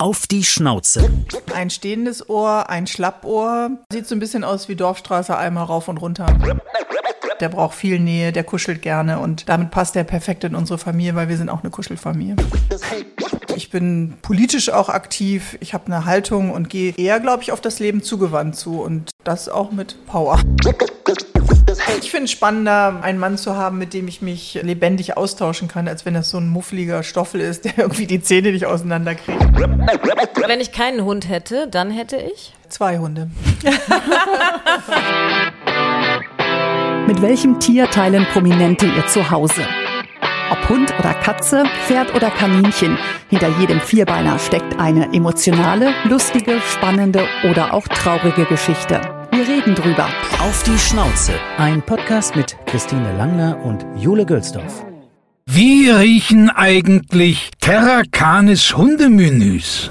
Auf die Schnauze. Ein stehendes Ohr, ein Schlappohr. Sieht so ein bisschen aus wie Dorfstraße einmal rauf und runter. Der braucht viel Nähe, der kuschelt gerne und damit passt er perfekt in unsere Familie, weil wir sind auch eine Kuschelfamilie. Ich bin politisch auch aktiv, ich habe eine Haltung und gehe eher, glaube ich, auf das Leben zugewandt zu und das auch mit Power. Ich finde es spannender, einen Mann zu haben, mit dem ich mich lebendig austauschen kann, als wenn das so ein muffliger Stoffel ist, der irgendwie die Zähne nicht auseinanderkriegt. Wenn ich keinen Hund hätte, dann hätte ich? Zwei Hunde. Mit welchem Tier teilen Prominente ihr Zuhause? Ob Hund oder Katze, Pferd oder Kaninchen, hinter jedem Vierbeiner steckt eine emotionale, lustige, spannende oder auch traurige Geschichte. Wir reden drüber. Auf die Schnauze. Ein Podcast mit Christine Langner und Jule Gülsdorf. Wie riechen eigentlich Terra Canis Hundemenüs?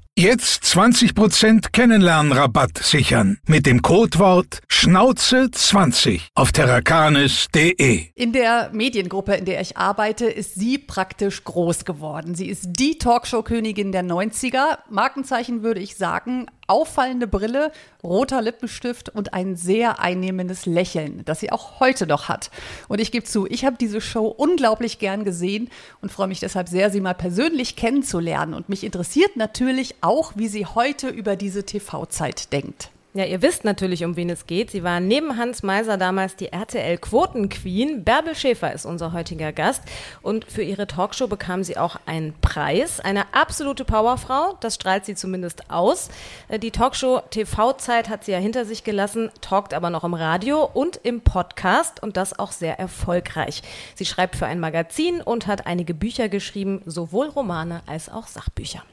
Jetzt 20% Kennenlernrabatt sichern mit dem Codewort Schnauze20 auf terrakanis.de. In der Mediengruppe, in der ich arbeite, ist sie praktisch groß geworden. Sie ist die Talkshow-Königin der 90er. Markenzeichen würde ich sagen, auffallende Brille, roter Lippenstift und ein sehr einnehmendes Lächeln, das sie auch heute noch hat. Und ich gebe zu, ich habe diese Show unglaublich gern gesehen und freue mich deshalb sehr, sie mal persönlich kennenzulernen. Und mich interessiert natürlich auch, wie sie heute über diese TV-Zeit denkt. Ja, ihr wisst natürlich, um wen es geht. Sie war neben Hans Meiser damals die RTL-Quotenqueen. Bärbel Schäfer ist unser heutiger Gast. Und für ihre Talkshow bekam sie auch einen Preis. Eine absolute Powerfrau, das strahlt sie zumindest aus. Äh, die Talkshow TV-Zeit hat sie ja hinter sich gelassen, talkt aber noch im Radio und im Podcast und das auch sehr erfolgreich. Sie schreibt für ein Magazin und hat einige Bücher geschrieben, sowohl Romane als auch Sachbücher.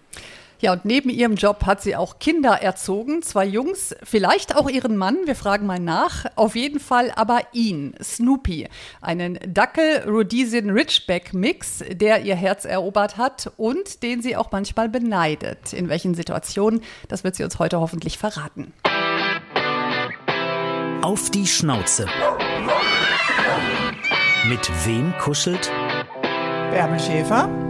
Ja, und neben ihrem Job hat sie auch Kinder erzogen, zwei Jungs, vielleicht auch ihren Mann, wir fragen mal nach, auf jeden Fall aber ihn, Snoopy, einen Dackel-Rhodesian-Ridgeback-Mix, der ihr Herz erobert hat und den sie auch manchmal beneidet. In welchen Situationen, das wird sie uns heute hoffentlich verraten. Auf die Schnauze. Mit wem kuschelt? Bärbel Schäfer.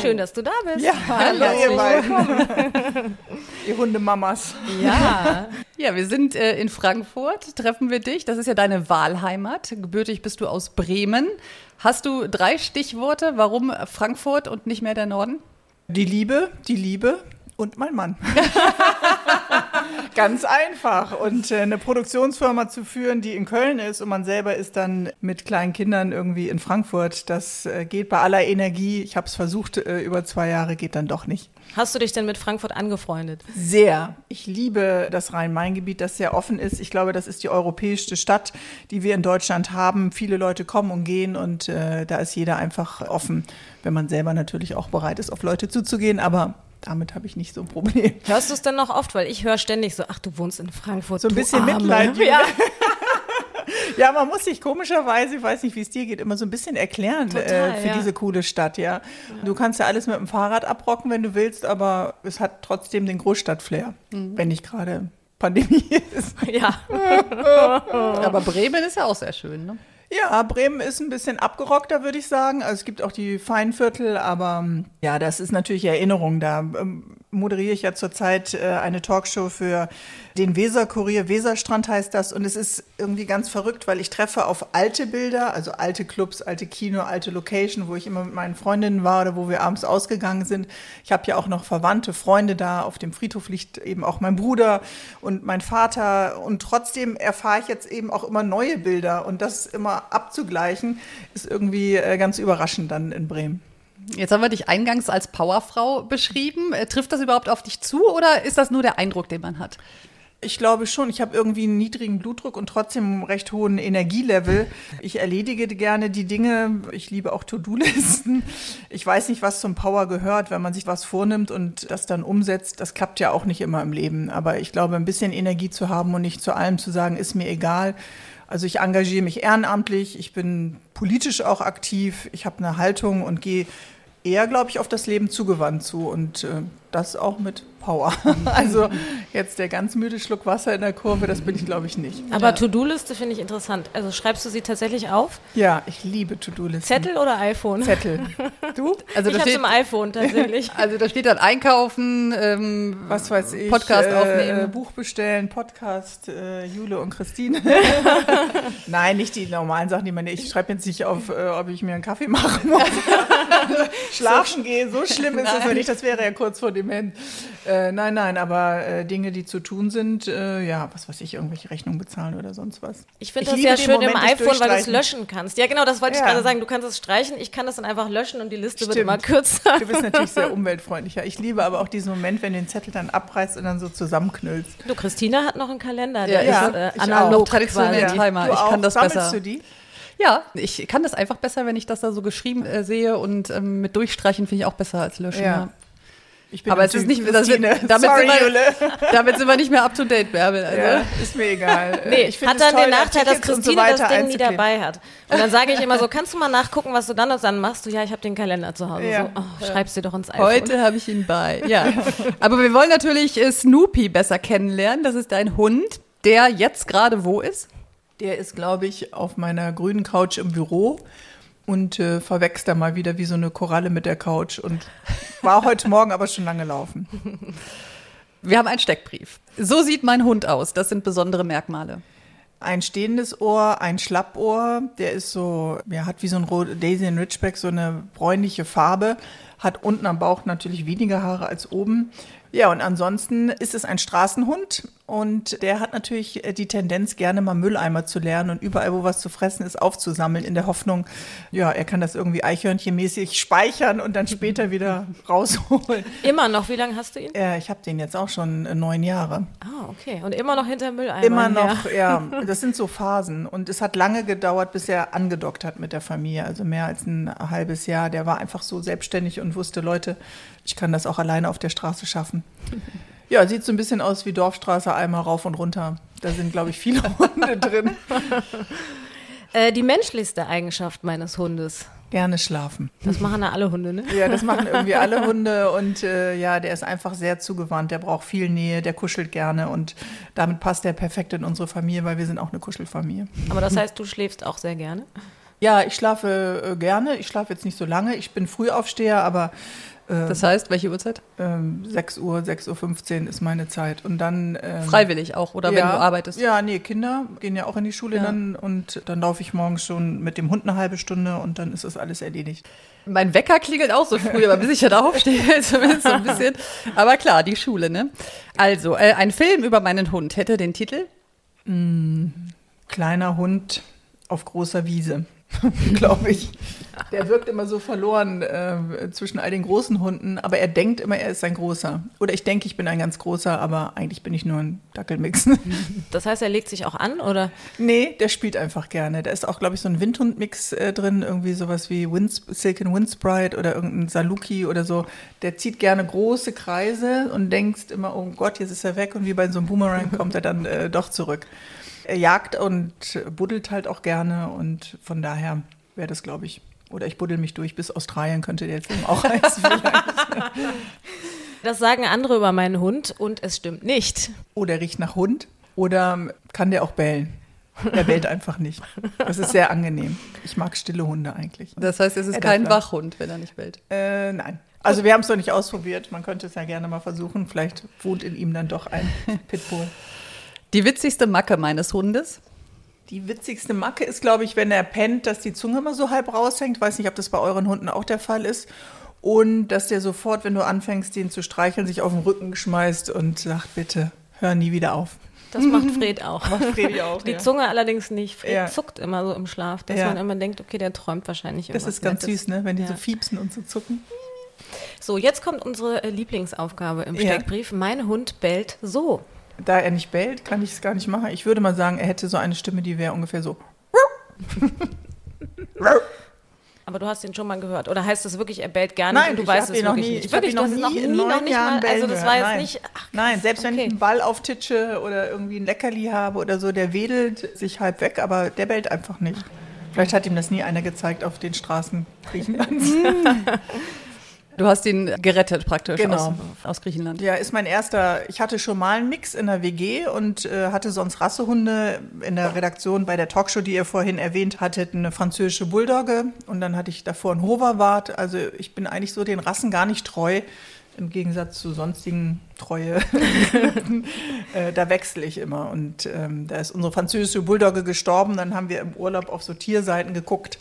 Schön, dass du da bist. Ja, hallo ihr beiden. ihr Hundemamas. Ja. Ja, wir sind äh, in Frankfurt, treffen wir dich. Das ist ja deine Wahlheimat. Gebürtig bist du aus Bremen. Hast du drei Stichworte, warum Frankfurt und nicht mehr der Norden? Die Liebe, die Liebe und mein Mann. Ganz einfach. Und äh, eine Produktionsfirma zu führen, die in Köln ist und man selber ist dann mit kleinen Kindern irgendwie in Frankfurt, das äh, geht bei aller Energie. Ich habe es versucht, äh, über zwei Jahre geht dann doch nicht. Hast du dich denn mit Frankfurt angefreundet? Sehr. Ich liebe das Rhein-Main-Gebiet, das sehr offen ist. Ich glaube, das ist die europäischste Stadt, die wir in Deutschland haben. Viele Leute kommen und gehen und äh, da ist jeder einfach offen, wenn man selber natürlich auch bereit ist, auf Leute zuzugehen. Aber damit habe ich nicht so ein Problem. Hörst du es denn noch oft? Weil ich höre ständig so, ach, du wohnst in Frankfurt. So ein bisschen Arme. Mitleid. Ja. Ja, man muss sich komischerweise, ich weiß nicht, wie es dir geht, immer so ein bisschen erklären Total, äh, für ja. diese coole Stadt, ja. Du kannst ja alles mit dem Fahrrad abrocken, wenn du willst, aber es hat trotzdem den Großstadt-Flair, wenn nicht gerade Pandemie ist. ja. Aber Bremen ist ja auch sehr schön, ne? Ja, Bremen ist ein bisschen abgerockter, würde ich sagen. Also es gibt auch die Feinviertel, aber ähm, ja, das ist natürlich Erinnerung. Da ähm, moderiere ich ja zurzeit äh, eine Talkshow für den Weserkurier. Weserstrand heißt das. Und es ist irgendwie ganz verrückt, weil ich treffe auf alte Bilder, also alte Clubs, alte Kino, alte Location, wo ich immer mit meinen Freundinnen war oder wo wir abends ausgegangen sind. Ich habe ja auch noch Verwandte, Freunde da. Auf dem Friedhof liegt eben auch mein Bruder und mein Vater. Und trotzdem erfahre ich jetzt eben auch immer neue Bilder. Und das immer abzugleichen, ist irgendwie äh, ganz überraschend dann in Bremen. Jetzt haben wir dich eingangs als Powerfrau beschrieben. Äh, Trifft das überhaupt auf dich zu oder ist das nur der Eindruck, den man hat? Ich glaube schon. Ich habe irgendwie einen niedrigen Blutdruck und trotzdem einen recht hohen Energielevel. Ich erledige gerne die Dinge. Ich liebe auch To-Do-Listen. Ich weiß nicht, was zum Power gehört, wenn man sich was vornimmt und das dann umsetzt. Das klappt ja auch nicht immer im Leben. Aber ich glaube, ein bisschen Energie zu haben und nicht zu allem zu sagen, ist mir egal. Also ich engagiere mich ehrenamtlich. Ich bin politisch auch aktiv. Ich habe eine Haltung und gehe eher, glaube ich, auf das Leben zugewandt zu und äh, das auch mit Power. also jetzt der ganz müde Schluck Wasser in der Kurve, das bin ich, glaube ich, nicht. Aber To-Do-Liste finde ich interessant. Also schreibst du sie tatsächlich auf? Ja, ich liebe To-Do-Listen. Zettel oder iPhone? Zettel. Du? Also ich da habe steht, im iPhone tatsächlich. also da steht dann Einkaufen, ähm, Was weiß ich. Podcast äh, aufnehmen. Äh, Buch bestellen, Podcast, äh, Jule und Christine. Nein, nicht die normalen Sachen, die man. Ich schreibe jetzt nicht auf, äh, ob ich mir einen Kaffee machen muss. Schlafen gehe. So schlimm ist das noch nicht. Das wäre ja kurz vor dem End. Äh, nein, nein, aber äh, Dinge, die zu tun sind, äh, ja, was weiß ich, irgendwelche Rechnungen bezahlen oder sonst was. Ich finde Ich das ja den schön im Moment des iPhone, weil du es löschen kannst. Ja, genau, das wollte ich Ja. gerade sagen. Du kannst es streichen, ich kann das dann einfach löschen und die Liste wird Stimmt. immer kürzer. Du bist natürlich sehr umweltfreundlicher. Ich liebe aber auch diesen Moment, wenn du den Zettel dann abreißt und dann so zusammenknüllst. Du, Christina hat noch einen Kalender, Ja, der ich- ist äh, ich analog auch. Traditionell. Timer. Du Ich auch? kann das Sammelst besser. du die? Ja, ich kann das einfach besser, wenn ich das da so geschrieben äh, sehe und ähm, mit Durchstreichen finde ich auch besser als löschen. Ja. Ja. Ich bin Aber es ist nicht, das wird, Christine. damit, Sorry, sind wir, damit sind wir nicht mehr up to date, Bärbel. Also. Ja, ist mir egal. Nee, hat dann toll, den Nachteil, dass Christine so das Ding nie dabei hat. Und dann sage ich immer so, kannst du mal nachgucken, was du dann und dann machst? Du, ja, ich habe den Kalender zu Hause. Ja. So, oh, schreib's dir doch ins iPhone. Heute habe ich ihn bei. Ja. Aber wir wollen natürlich äh, Snoopy besser kennenlernen. Das ist ein Hund, der jetzt gerade wo ist? Der ist, glaube ich, auf meiner grünen Couch im Büro und äh, verwächst da mal wieder wie so eine Koralle mit der Couch und war heute Morgen aber schon lange laufen. Wir haben einen Steckbrief. So sieht mein Hund aus. Das sind besondere Merkmale. Ein stehendes Ohr, ein Schlappohr, der ist so, ja, hat wie so ein Daisy and Ridgeback so eine bräunliche Farbe, hat unten am Bauch natürlich weniger Haare als oben. Ja, und ansonsten ist es ein Straßenhund und der hat natürlich äh, die Tendenz, gerne mal Mülleimer zu lernen und überall, wo was zu fressen ist, aufzusammeln, in der Hoffnung, ja, er kann das irgendwie eichhörnchenmäßig speichern und dann später wieder rausholen. Immer noch, wie lange hast du ihn? Äh, ich habe den jetzt auch schon äh, neun Jahre. Ah, okay. Und immer noch hinter Mülleimer. Immer noch, ja. Das sind so Phasen. Und es hat lange gedauert, bis er angedockt hat mit der Familie. Also mehr als ein halbes Jahr. Der war einfach so selbstständig und wusste, Leute, ich kann das auch alleine auf der Straße schaffen. Ja, sieht so ein bisschen aus wie Dorfstraße, einmal rauf und runter. Da sind, glaube ich, viele Hunde drin. Äh, die menschlichste Eigenschaft meines Hundes. Gerne schlafen. Das machen ja alle Hunde, ne? Ja, das machen irgendwie alle Hunde und äh, ja, der ist einfach sehr zugewandt. Der braucht viel Nähe, der kuschelt gerne und damit passt er perfekt in unsere Familie, weil wir sind auch eine Kuschelfamilie. Aber das heißt, du schläfst auch sehr gerne. Ja, ich schlafe äh, gerne. Ich schlafe jetzt nicht so lange. Ich bin Frühaufsteher, aber Das heißt, welche Uhrzeit? ähm, 6 Uhr, 6.15 Uhr ist meine Zeit. Und dann. Ähm, Freiwillig auch oder wenn ja, du arbeitest. Ja, nee, Kinder gehen ja auch in die Schule Ja. dann und dann laufe ich morgens schon mit dem Hund eine halbe Stunde und dann ist das alles erledigt. Mein Wecker klingelt auch so früh, aber bis ich ja da aufstehe, zumindest so ein bisschen. Aber klar, die Schule, ne? Also, äh, ein Film über meinen Hund hätte den Titel. Kleiner Hund auf großer Wiese, glaube ich. Der wirkt immer so verloren äh, zwischen all den großen Hunden, aber er denkt immer, er ist ein großer. Oder ich denke, ich bin ein ganz großer, aber eigentlich bin ich nur ein Dackelmix. Das heißt, er legt sich auch an, oder? Nee, der spielt einfach gerne. Da ist auch, glaube ich, so ein Windhund-Mix äh, drin, irgendwie sowas wie Winds Silken Windsprite oder irgendein Saluki oder so. Der zieht gerne große Kreise und denkst immer, oh Gott, jetzt ist er weg und wie bei so einem Boomerang kommt er dann äh, doch zurück. Er jagt und buddelt halt auch gerne und von daher wäre das, glaube ich, oder ich buddel mich durch bis Australien könnte der Film auch heißen. Das sagen andere über meinen Hund und es stimmt nicht. Oder er riecht nach Hund oder kann der auch bellen. Er bellt einfach nicht. Das ist sehr angenehm. Ich mag stille Hunde eigentlich. Das heißt, es ist Er kein Wachhund, wenn er nicht bellt. Äh, nein. Also wir haben es noch nicht ausprobiert. Man könnte es ja gerne mal versuchen. Vielleicht wohnt in ihm dann doch ein Pitbull. Die witzigste Macke meines Hundes. Die witzigste Macke ist, glaube ich, wenn er pennt, dass die Zunge immer so halb raushängt. Weiß nicht, ob das bei euren Hunden auch der Fall ist. Und dass der sofort, wenn du anfängst, den zu streicheln, sich auf den Rücken schmeißt und sagt, bitte, hör nie wieder auf. Das macht Fred auch. Macht Fredi auch, Die ja. Zunge allerdings nicht. Fred Ja. zuckt immer so im Schlaf, dass Ja. man immer denkt, okay, der träumt wahrscheinlich Das irgendwas ist ganz Nettes. süß, ne? wenn die Ja. so fiepsen und so zucken. So, jetzt kommt unsere äh, Lieblingsaufgabe im Ja. Steckbrief. Mein Hund bellt so. Da er nicht bellt, kann ich es gar nicht machen. Ich würde mal sagen, er hätte so eine Stimme, die wäre ungefähr so. Aber du hast ihn schon mal gehört. Oder heißt das wirklich, er bellt gar Nein, du weißt es noch wirklich nie- nicht? ich Wirklich, noch nie noch nie, in noch nicht Jahren mal, also das war jetzt. Nein. nicht, ach, Nein, selbst wenn okay. ich einen Ball auftitsche oder irgendwie ein Leckerli habe oder so, der wedelt sich halb weg, aber der bellt einfach nicht. Vielleicht hat ihm das nie einer gezeigt auf den Straßen Griechenlands. Du hast ihn gerettet praktisch Genau. aus, aus Griechenland. Ja, ist mein erster. Ich hatte schon mal einen Mix in der WG und äh, hatte sonst Rassehunde in der Redaktion bei der Talkshow, die ihr vorhin erwähnt hattet, eine französische Bulldogge und dann hatte ich davor einen Hoverwart. Also ich bin eigentlich so den Rassen gar nicht treu. Im Gegensatz zu sonstigen Treue, äh, da wechsle ich immer. Und ähm, da ist unsere französische Bulldogge gestorben. Dann haben wir im Urlaub auf so Tierseiten geguckt.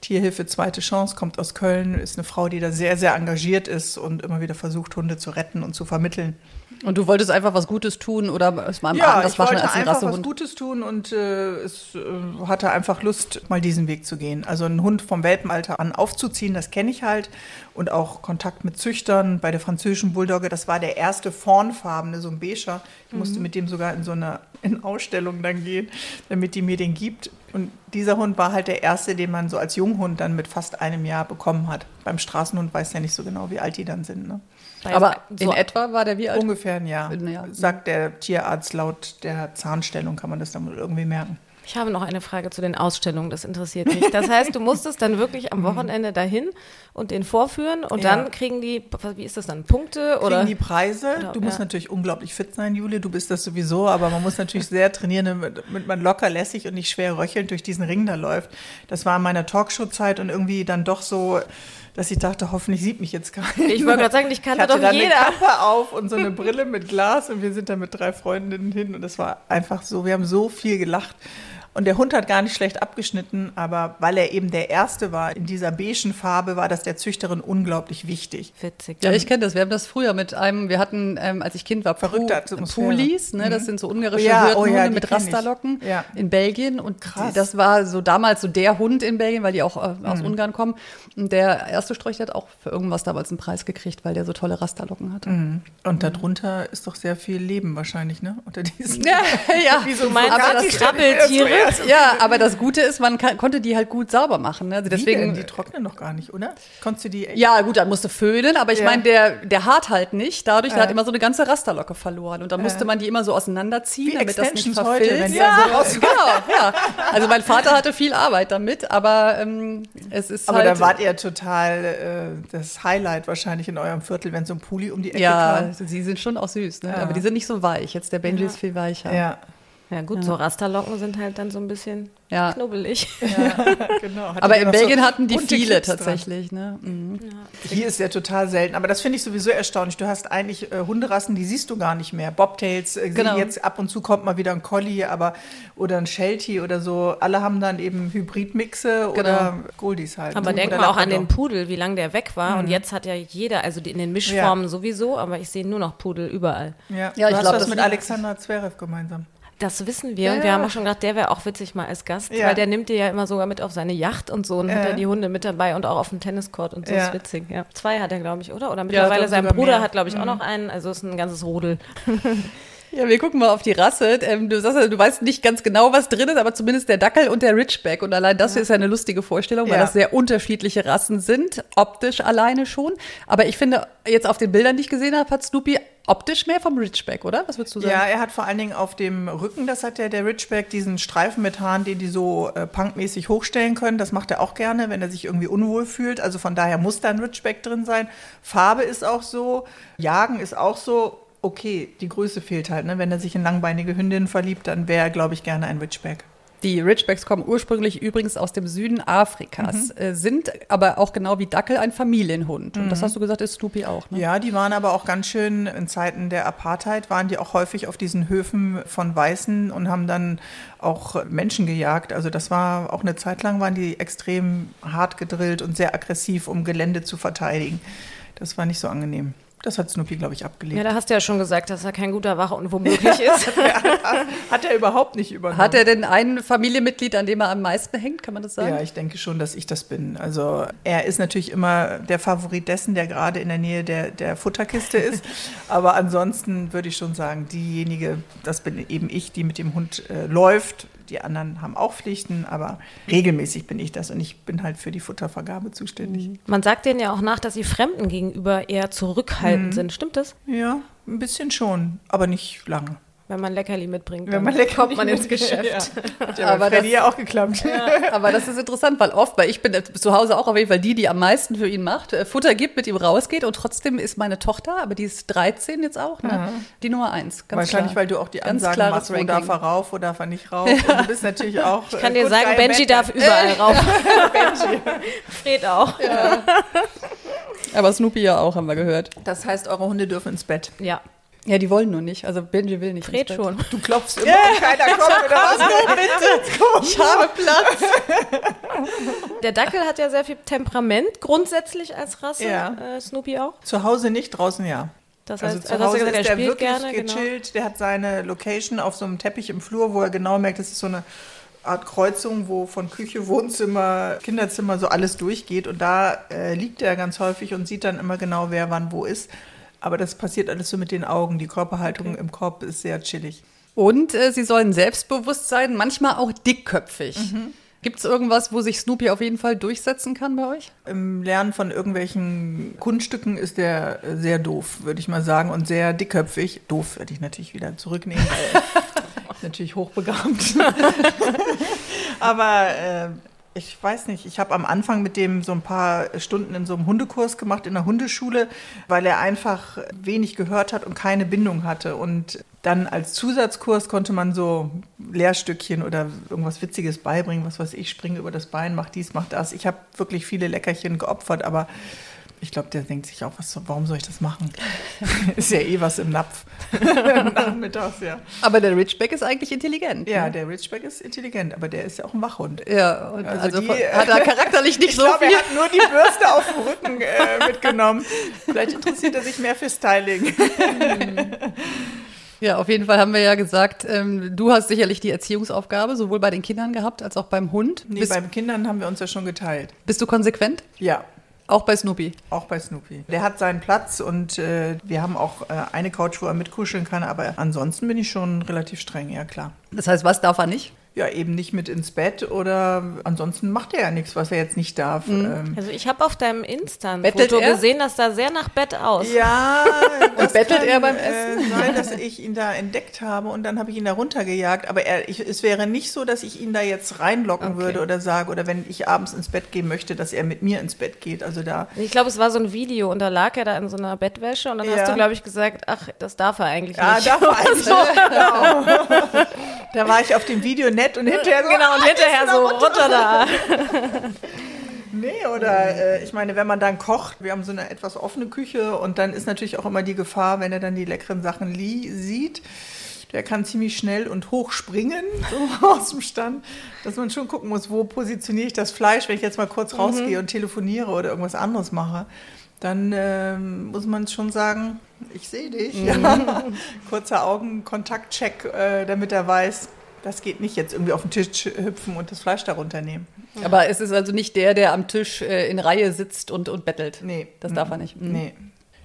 Tierhilfe Zweite Chance kommt aus Köln, ist eine Frau, die da sehr, sehr engagiert ist und immer wieder versucht, Hunde zu retten und zu vermitteln. Und du wolltest einfach was Gutes tun oder es war Ja, anders ich waschen wollte als ein einfach was? Gutes tun und äh, es äh, hatte einfach Lust, mal diesen Weg zu gehen. Also einen Hund vom Welpenalter an aufzuziehen, das kenne ich halt. Und auch Kontakt mit Züchtern bei der französischen Bulldogge, das war der erste fawnfarbene, so ein Becher. Ich Mhm. musste mit dem sogar in so eine in Ausstellung dann gehen, damit die mir den gibt. Und dieser Hund war halt der erste, den man so als Junghund dann mit fast einem Jahr bekommen hat. Beim Straßenhund weiß ja nicht so genau, wie alt die dann sind. Ne? Aber so, in etwa war der wie alt? Ungefähr ein Jahr, Ein Jahr. sagt der Tierarzt laut der Zahnstellung, kann man das dann wohl irgendwie merken. Ich habe noch eine Frage zu den Ausstellungen, das interessiert mich. Das heißt, du musstest dann wirklich am Wochenende dahin und den vorführen und Ja. dann kriegen die, wie ist das dann, Punkte oder? Kriegen die Preise. Oder- du musst ja. natürlich unglaublich fit sein, Jule. Du bist das sowieso, aber man muss natürlich sehr trainieren, damit, man locker lässig und nicht schwer röchelnd durch diesen Ring da läuft. Das war in meiner Talkshow-Zeit und irgendwie dann doch so, dass ich dachte, hoffentlich sieht mich jetzt keiner. Ich wollte gerade sagen, Ich kannte hatte doch jeder. eine Kappe auf und so eine Brille mit Glas und wir sind da mit drei Freundinnen hin und das war einfach so, wir haben so viel gelacht. Und der Hund hat gar nicht schlecht abgeschnitten, aber weil er eben der Erste war in dieser beigen Farbe, war das der Züchterin unglaublich wichtig. Witzig. Ja, ich kenne das. Wir haben das früher mit einem, wir hatten, ähm, als ich Kind war, Verrückte Pu- Atmosphäre. Pulis, ne? das sind so ungarische Ja, oh ja, die mit kenn ich. Rasterlocken Ja. in Belgien. Und Krass. das war so damals so der Hund in Belgien, weil die auch äh, aus Mhm. Ungarn kommen. Und der erste Strolch hat auch für irgendwas damals einen Preis gekriegt, weil der so tolle Rasterlocken hatte. Mhm. Und darunter ist doch sehr viel Leben wahrscheinlich, ne? Unter diesen. Ja, ja. Wie so Vulkan- das Krabbeltiere? Mal- Ja, aber das Gute ist, man kann, konnte die halt gut sauber machen. Ne? Also deswegen, denn? Die trocknen noch gar nicht, oder? Konntest du die echt? Ja, gut, dann musste föhnen, aber ich Ja. meine, der, der hart halt nicht. Dadurch der Ja. hat immer so eine ganze Rasterlocke verloren. Und dann musste man die immer so auseinanderziehen, Wie damit das nicht Extensions heute, verfilzt. wenn die ja, so genau, ja. Also mein Vater hatte viel Arbeit damit, aber ähm, es ist Aber halt... da wart ihr total äh, das Highlight wahrscheinlich in eurem Viertel, wenn so ein Pulli um die Ecke ja, kam. sie sind schon auch süß, ne? Ja. aber die sind nicht so weich. Jetzt der Benji ist viel weicher. Ja, Ja gut, so Rasterlocken sind halt dann so ein bisschen Ja. knubbelig. genau. Hattet Aber in Belgien so hatten die viele dran? tatsächlich. Ne? Mhm. Hier ist ja total selten. Aber das finde ich sowieso erstaunlich. Du hast eigentlich äh, Hunderassen, die siehst du gar nicht mehr. Bobtails, äh, Genau. genau. jetzt ab und zu kommt mal wieder ein Collie, aber oder ein Sheltie oder so. Alle haben dann eben Hybridmixe oder Goldies halt. Aber ne? denk Oder mal auch an den Pudel, wie lange der weg war. Und jetzt hat ja jeder, also die, in den Mischformen sowieso, aber ich sehe nur noch Pudel überall. Ja, Ja, du ich hast glaub, was das mit Alexander Zverev gemeinsam. Das wissen wir. Und wir haben auch schon gedacht, der wäre auch witzig mal als Gast, Ja. weil der nimmt dir ja immer sogar mit auf seine Yacht und so und hat Ja. ja die Hunde mit dabei und auch auf dem Tenniscourt und so Ja. ist witzig. Ja. Zwei hat er, glaube ich, oder? Oder Ja, mittlerweile sein Bruder mehr. hat, glaube ich, auch noch einen. Also es ist ein ganzes Rudel. Ja, wir gucken mal auf die Rasse. Ähm, du sagst, ja, du weißt nicht ganz genau, was drin ist, aber zumindest der Dackel und der Ridgeback. Und allein das ist ja eine lustige Vorstellung, weil Ja. das sehr unterschiedliche Rassen sind, optisch alleine schon. Aber ich finde, jetzt auf den Bildern, die ich gesehen habe, hat Snoopy optisch mehr vom Ridgeback, oder? Was würdest du sagen? Ja, er hat vor allen Dingen auf dem Rücken, das hat ja der Ridgeback, diesen Streifen mit Haaren, den die so äh, punkmäßig hochstellen können. Das macht er auch gerne, wenn er sich irgendwie unwohl fühlt. Also von daher muss da ein Ridgeback drin sein. Farbe ist auch so, Jagen ist auch so. Okay, die Größe fehlt halt. Ne? Wenn er sich in langbeinige Hündinnen verliebt, dann wäre er, glaube ich, gerne ein Ridgeback. Die Ridgebacks kommen ursprünglich übrigens aus dem Süden Afrikas, Mhm. äh, sind aber auch genau wie Dackel ein Familienhund. Und das hast du gesagt, ist Snoopy auch, ne? Ja, die waren aber auch ganz schön in Zeiten der Apartheid, waren die auch häufig auf diesen Höfen von Weißen und haben dann auch Menschen gejagt. Also das war auch eine Zeit lang, waren die extrem hart gedrillt und sehr aggressiv, um Gelände zu verteidigen. Das war nicht so angenehm. Das hat Snoopy, glaube ich, abgelehnt. Ja, da hast du ja schon gesagt, dass er kein guter Wachhund womöglich ist. hat er überhaupt nicht übernommen. Hat er denn ein Familienmitglied, an dem er am meisten hängt, kann man das sagen? Ja, ich denke schon, dass ich das bin. Also er ist natürlich immer der Favorit dessen, der gerade in der Nähe der, der Futterkiste ist. Aber ansonsten würde ich schon sagen, diejenige, das bin eben ich, die mit dem Hund äh, läuft. Die anderen haben auch Pflichten, aber regelmäßig bin ich das und ich bin halt für die Futtervergabe zuständig. Man sagt denen ja auch nach, dass sie Fremden gegenüber eher zurückhaltend sind. Stimmt das? Ja, ein bisschen schon, aber nicht lange. Wenn man Leckerli mitbringt, Wenn dann man lecker kommt man ins Geschäft. Ja. Hat ja Aber das- ja auch geklappt. Aber das ist interessant, weil oft, weil ich bin zu Hause auch auf jeden Fall die, die am meisten für ihn macht, äh, Futter gibt, mit ihm rausgeht und trotzdem ist meine Tochter, aber die ist 13 jetzt auch, ne? die Nummer eins. Ganz Wahrscheinlich, klar. weil du auch die Ganz Ansagen machst, wo Ranking. darf er rauf, wo darf er nicht rauf. Und du bist natürlich auch. Ich kann dir sagen, Benji darf überall rauf. Fred auch. Aber Snoopy ja auch, haben wir gehört. Das heißt, eure Hunde dürfen ins Bett. Ja, Ja, die wollen nur nicht. Also Benji will nicht. Fred schon. Du klopfst immer und keiner kommt oder was? bitte. Ich habe Platz. Der Dackel hat ja sehr viel Temperament grundsätzlich als Rasse. Ja. Äh, Snoopy auch. Zu Hause nicht, draußen ja. Das Also heißt, zu also hast du Hause gesagt, ist er der spielt wirklich gerne. Genau. gechillt. Der hat seine Location auf so einem Teppich im Flur, wo er genau merkt, das ist so eine Art Kreuzung, wo von Küche, Wohnzimmer, Kinderzimmer so alles durchgeht. Und da äh, liegt er ganz häufig und sieht dann immer genau, wer wann wo ist. Aber das passiert alles so mit den Augen. Die Körperhaltung im Korb ist sehr chillig. Und äh, sie sollen selbstbewusst sein, manchmal auch dickköpfig. Gibt es irgendwas, wo sich Snoopy auf jeden Fall durchsetzen kann bei euch? Im Lernen von irgendwelchen Kunststücken ist der äh, sehr doof, würde ich mal sagen, und sehr dickköpfig. Doof werde ich natürlich wieder zurücknehmen, weil natürlich hochbegabt. Aber äh, ich weiß nicht, ich habe am Anfang mit dem so ein paar Stunden in so einem Hundekurs gemacht in der Hundeschule, weil er einfach wenig gehört hat und keine Bindung hatte. Und dann als Zusatzkurs konnte man so Lehrstückchen oder irgendwas Witziges beibringen, was weiß ich, springe über das Bein, mach dies, mach das. Ich habe wirklich viele Leckerchen geopfert, aber ich glaube, der denkt sich auch, was, warum soll ich das machen? ist ja eh was im Napf. Nachmittags, ja. Aber der Ridgeback ist eigentlich intelligent. Ja, ne? der Ridgeback ist intelligent, aber der ist ja auch ein Wachhund. Ja, und Also also, die, äh, hat er charakterlich nicht Ich so glaube, viel. er hat nur die Bürste auf dem Rücken äh, mitgenommen. Vielleicht interessiert er sich mehr für Styling. Ja, auf jeden Fall haben wir ja gesagt, ähm, du hast sicherlich die Erziehungsaufgabe, sowohl bei den Kindern gehabt als auch beim Hund. Nee, bist, beim Kindern haben wir uns ja schon geteilt. bist du konsequent? Ja, Auch bei Snoopy. auch bei Snoopy. Der hat seinen Platz und äh, wir haben auch äh, eine Couch, wo er mitkuscheln kann, aber ansonsten bin ich schon relativ streng, ja klar. Das heißt, was darf er nicht? Ja, eben nicht mit ins Bett oder ansonsten macht er ja nichts, was er jetzt nicht darf. Ähm, Also ich habe auf deinem Insta ein Bettelt Foto er? gesehen, das sah sehr nach Bett aus. Ja, das bettelt kann, er beim Äh, sein, dass ich ihn da entdeckt habe und dann habe ich ihn da runtergejagt. Aber er, ich, es wäre nicht so, dass ich ihn da jetzt reinlocken Okay. würde oder sage, oder wenn ich abends ins Bett gehen möchte, dass er mit mir ins Bett geht. Also da, Ich glaube, es war so ein Video und da lag er da in so einer Bettwäsche und dann Ja. hast du, glaube ich, gesagt, ach, das darf er eigentlich ja, nicht. da war ich, genau. Da war ich auf dem Video nett und hinterher so, genau, und hinterher so runter da. Nee, oder äh, ich meine, wenn man dann kocht, wir haben so eine etwas offene Küche und dann ist natürlich auch immer die Gefahr, wenn er dann die leckeren Sachen sieht, der kann ziemlich schnell und hoch springen, so aus dem Stand, dass man schon gucken muss, wo positioniere ich das Fleisch, wenn ich jetzt mal kurz rausgehe und telefoniere oder irgendwas anderes mache. Dann ähm, muss man schon sagen, ich sehe dich. Ja. Kurzer Augenkontaktcheck, äh, damit er weiß, das geht nicht jetzt irgendwie auf den Tisch hüpfen und das Fleisch darunter nehmen. Aber es ist also nicht der, der am Tisch äh, in Reihe sitzt und, und bettelt. Nee. Das darf er nicht. Mhm. Nee.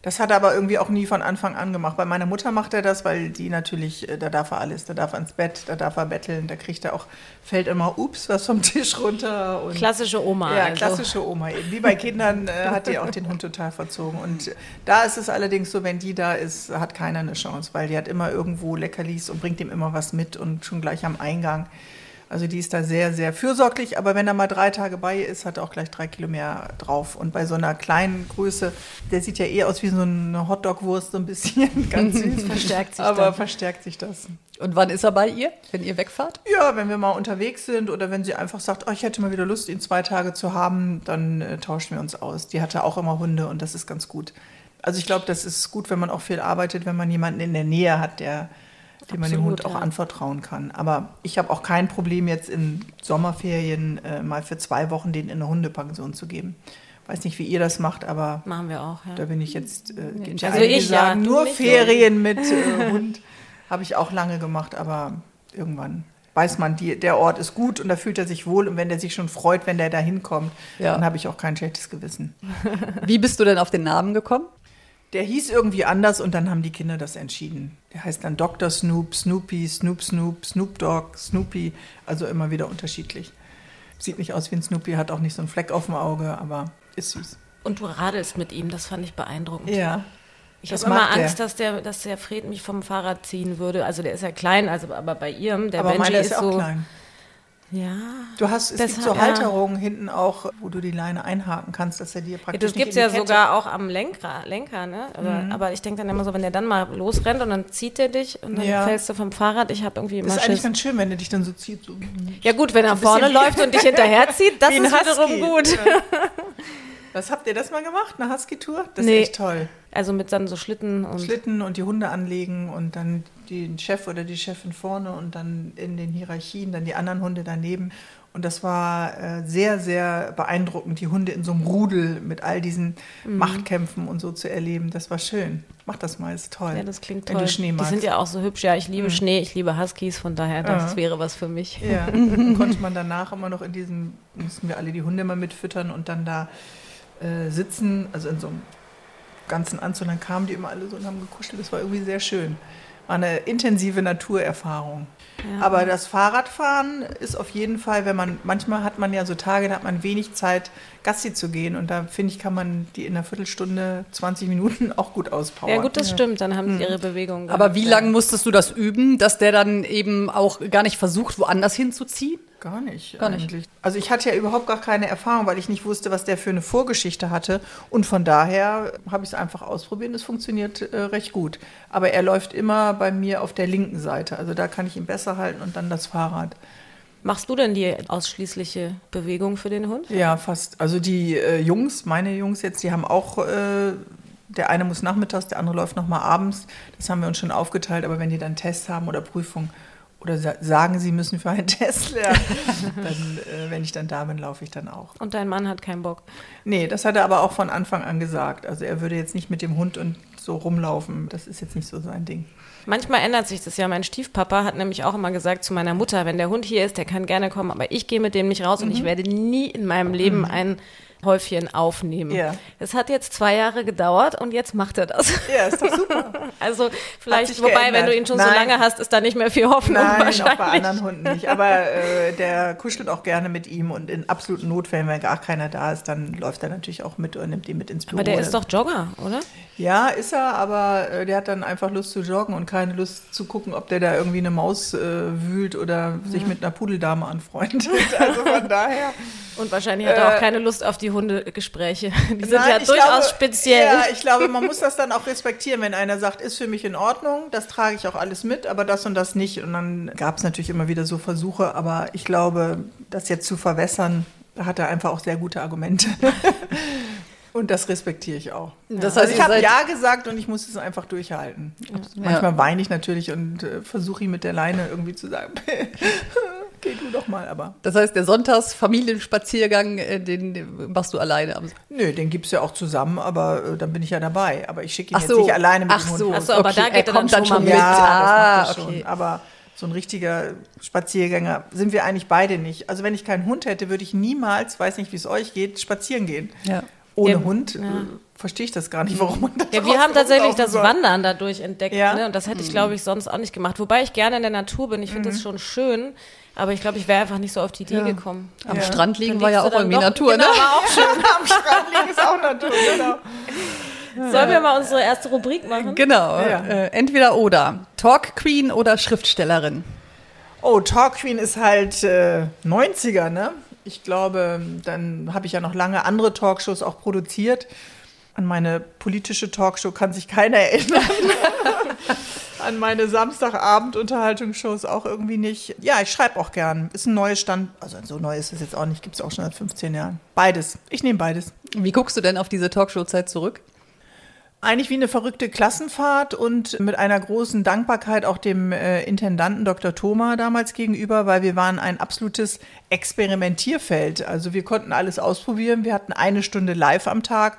Das hat er aber irgendwie auch nie von Anfang an gemacht. Bei meiner Mutter macht er das, weil die natürlich, äh, da darf er alles, da darf er ins Bett, da darf er betteln, da kriegt er auch, fällt immer, ups, was vom Tisch runter. Und Klassische Oma. ja, also. klassische Oma eben. Wie bei Kindern äh, hat die auch den Hund total verzogen. Und da ist es allerdings so, wenn die da ist, hat keiner eine Chance, weil die hat immer irgendwo Leckerlis und bringt ihm immer was mit und schon gleich am Eingang. Also die ist da sehr, sehr fürsorglich, aber wenn er mal drei Tage bei ihr ist, hat er auch gleich drei Kilo mehr drauf. Und bei so einer kleinen Größe, der sieht ja eher aus wie so eine Hotdog-Wurst, so ein bisschen ganz süß. Verstärkt sich aber dann. verstärkt sich das. Und wann ist er bei ihr, wenn ihr wegfahrt? Ja, wenn wir mal unterwegs sind oder wenn sie einfach sagt, oh, ich hätte mal wieder Lust, ihn zwei Tage zu haben, dann äh, tauschen wir uns aus. Die hatte auch immer Hunde und das ist ganz gut. Also ich glaube, das ist gut, wenn man auch viel arbeitet, wenn man jemanden in der Nähe hat, der, dem man dem Hund auch ja. anvertrauen kann. Aber ich habe auch kein Problem, jetzt in Sommerferien äh, mal für zwei Wochen den in eine Hundepension zu geben. Weiß nicht, wie ihr das macht, aber Machen wir auch, ja. da bin ich jetzt, äh, Also ich sagen, nur Ferien mit äh, Hund. Habe ich auch lange gemacht, aber irgendwann weiß man, die, der Ort ist gut und da fühlt er sich wohl und wenn der sich schon freut, wenn der da hinkommt, Ja. dann habe ich auch kein schlechtes Gewissen. Wie bist du denn auf den Namen gekommen? Der hieß irgendwie anders und dann haben die Kinder das entschieden. Der heißt dann Dr. Snoop, Snoopy, Snoop Snoop, Snoop Dogg, Snoopy, also immer wieder unterschiedlich. Sieht nicht aus wie ein Snoopy, hat auch nicht so einen Fleck auf dem Auge, aber ist süß. Und du radelst mit ihm, das fand ich beeindruckend. Ja. Ich habe immer mag der. Angst, dass der, dass der Fred mich vom Fahrrad ziehen würde. Also der ist ja klein, also aber bei ihrem, der aber Benji ist ist so. klein. Ja. Du hast, es Das gibt so ja. Halterungen hinten auch, wo du die Leine einhaken kannst, dass er dir Ja, praktisch das nicht gibt's in die ja Kette- sogar auch am Lenker, Lenker ne? Aber, aber ich denke dann immer so, wenn der dann mal losrennt und dann zieht er dich und dann Ja. fällst du vom Fahrrad. Ich habe irgendwie immer Das ist eigentlich Schiss. ganz schön, wenn er dich dann so zieht. So. Ja gut, wenn er vorne läuft und dich hinterherzieht, das Wie ein ist wiederum gut. Was habt ihr das mal gemacht, eine Husky-Tour? Das Nee. ist echt toll. Also mit dann so Schlitten und Schlitten und die Hunde anlegen und dann den Chef oder die Chefin vorne und dann in den Hierarchien dann die anderen Hunde daneben. Und das war äh, sehr, sehr beeindruckend, die Hunde in so einem Rudel mit all diesen Mhm. Machtkämpfen und so zu erleben. Das war schön. Mach das mal, ist toll. ja, das klingt Wenn toll. du Schnee die magst. sind ja auch so hübsch. Ja, ich liebe Schnee, ich liebe Huskies, von daher, das Ja. wäre was für mich. Ja, dann konnte man danach immer noch in diesem, mussten wir alle die Hunde mal mitfüttern und dann da äh, sitzen, also in so einem ganzen Anzug. Dann kamen die immer alle so und haben gekuschelt. Das war irgendwie sehr schön. War eine intensive Naturerfahrung. Aber das Fahrradfahren ist auf jeden Fall, wenn man, manchmal hat man ja so Tage, da hat man wenig Zeit, Gassi zu gehen. Und da finde ich, kann man die in einer Viertelstunde, 20 Minuten auch gut auspowern. Ja gut, das stimmt, dann haben sie ihre Bewegung. Aber gehabt, wie ja. lange musstest du das üben, dass der dann eben auch gar nicht versucht, woanders hinzuziehen? Gar nicht, Gar nicht. eigentlich. Also ich hatte ja überhaupt gar keine Erfahrung, weil ich nicht wusste, was der für eine Vorgeschichte hatte. Und von daher habe ich es einfach ausprobiert. und Es funktioniert äh, recht gut. Aber er läuft immer bei mir auf der linken Seite. Also da kann ich ihn besser halten und dann das Fahrrad. Machst du denn die ausschließliche Bewegung für den Hund? Ja, fast. Also die äh, Jungs, meine Jungs jetzt, die haben auch, äh, der eine muss nachmittags, der andere läuft nochmal abends. Das haben wir uns schon aufgeteilt. Aber wenn die dann Tests haben oder Prüfung oder sa sagen, sie müssen für einen Test lernen, dann, äh, wenn ich dann da bin, laufe ich dann auch. Und dein Mann hat keinen Bock. Nee, das hat er aber auch von Anfang an gesagt. Also er würde jetzt nicht mit dem Hund und so rumlaufen. Das ist jetzt nicht so sein Ding. Manchmal ändert sich das ja. Mein Stiefpapa hat nämlich auch immer gesagt zu meiner Mutter, wenn der Hund hier ist, der kann gerne kommen, aber ich gehe mit dem nicht raus und ich werde nie in meinem Leben ein Häufchen aufnehmen. Ja. Es hat jetzt zwei Jahre gedauert und jetzt macht er das. Ja, ist doch super. Also vielleicht, wobei, geändert. wenn du ihn schon so Nein. lange hast, ist da nicht mehr viel Hoffnung Nein, auch wahrscheinlich. bei anderen Hunden nicht. Aber äh, der kuschelt auch gerne mit ihm und in absoluten Notfällen, wenn gar keiner da ist, dann läuft er natürlich auch mit und nimmt ihn mit ins Büro. Aber der ist doch Jogger, oder? Ja, ist er, aber äh, der hat dann einfach Lust zu joggen und keine Lust zu gucken, ob der da irgendwie eine Maus äh, wühlt oder sich mit einer Pudeldame anfreundet. Also von daher. Und wahrscheinlich hat er Äh, auch keine Lust auf die Hundegespräche. Die sind Nein, ja ich durchaus glaube, speziell. Ja, ich glaube, man muss das dann auch respektieren, wenn einer sagt, ist für mich in Ordnung, das trage ich auch alles mit, aber das und das nicht. Und dann gab es natürlich immer wieder so Versuche, aber ich glaube, das jetzt zu verwässern, da hat er einfach auch sehr gute Argumente. Und das respektiere ich auch. Das Also heißt, ich ihr habe Ja gesagt und ich muss es einfach durchhalten. Manchmal weine ich natürlich und äh, versuche ihm mit der Leine irgendwie zu sagen, geh du doch mal, aber Das heißt, der Sonntags-Familienspaziergang, äh, den machst du alleine. am- nö, den gibt es ja auch zusammen, aber äh, dann bin ich ja dabei. Aber ich schicke ihn Ach jetzt so. nicht alleine mit Ach dem Hund so. Ach so, aber Okay, da er geht er dann kommt dann schon mal mit. Ja, Ah, das macht er okay. schon. Aber so ein richtiger Spaziergänger sind wir eigentlich beide nicht. Also wenn ich keinen Hund hätte, würde ich niemals, weiß nicht, wie es euch geht, spazieren gehen. Ja. Ohne Ja, Hund äh, verstehe ich das gar nicht, warum man da Ja, wir haben tatsächlich das soll. Wandern dadurch entdeckt. Ja. Ne? Und das hätte ich, glaube ich, sonst auch nicht gemacht. Wobei ich gerne in der Natur bin. Ich finde Mhm. das schon schön. Aber ich glaube, ich wäre einfach nicht so auf die Idee Ja. gekommen. Am Ja. Strand liegen war ja auch irgendwie doch- Natur, genau, ne? war auch schön. Am Strand liegen ist auch Natur, genau. Sollen wir mal unsere erste Rubrik machen? Genau. Ja. Äh, entweder oder. Talk Queen oder Schriftstellerin. Oh, Talk Queen ist halt äh, 90er, ne? Ich glaube, dann habe ich ja noch lange andere Talkshows auch produziert. An meine politische Talkshow kann sich keiner erinnern. An meine Samstagabend-Unterhaltungsshows auch irgendwie nicht. Ja, ich schreibe auch gern. Ist ein neues Stand. Also so neu ist es jetzt auch nicht. Gibt es auch schon seit 15 Jahren. Beides. Ich nehme beides. Wie guckst du denn auf diese Talkshow-Zeit zurück? eigentlich wie eine verrückte Klassenfahrt und mit einer großen Dankbarkeit auch dem äh, Intendanten Dr. Thoma damals gegenüber, weil wir waren ein absolutes Experimentierfeld. Also wir konnten alles ausprobieren. Wir hatten eine Stunde live am Tag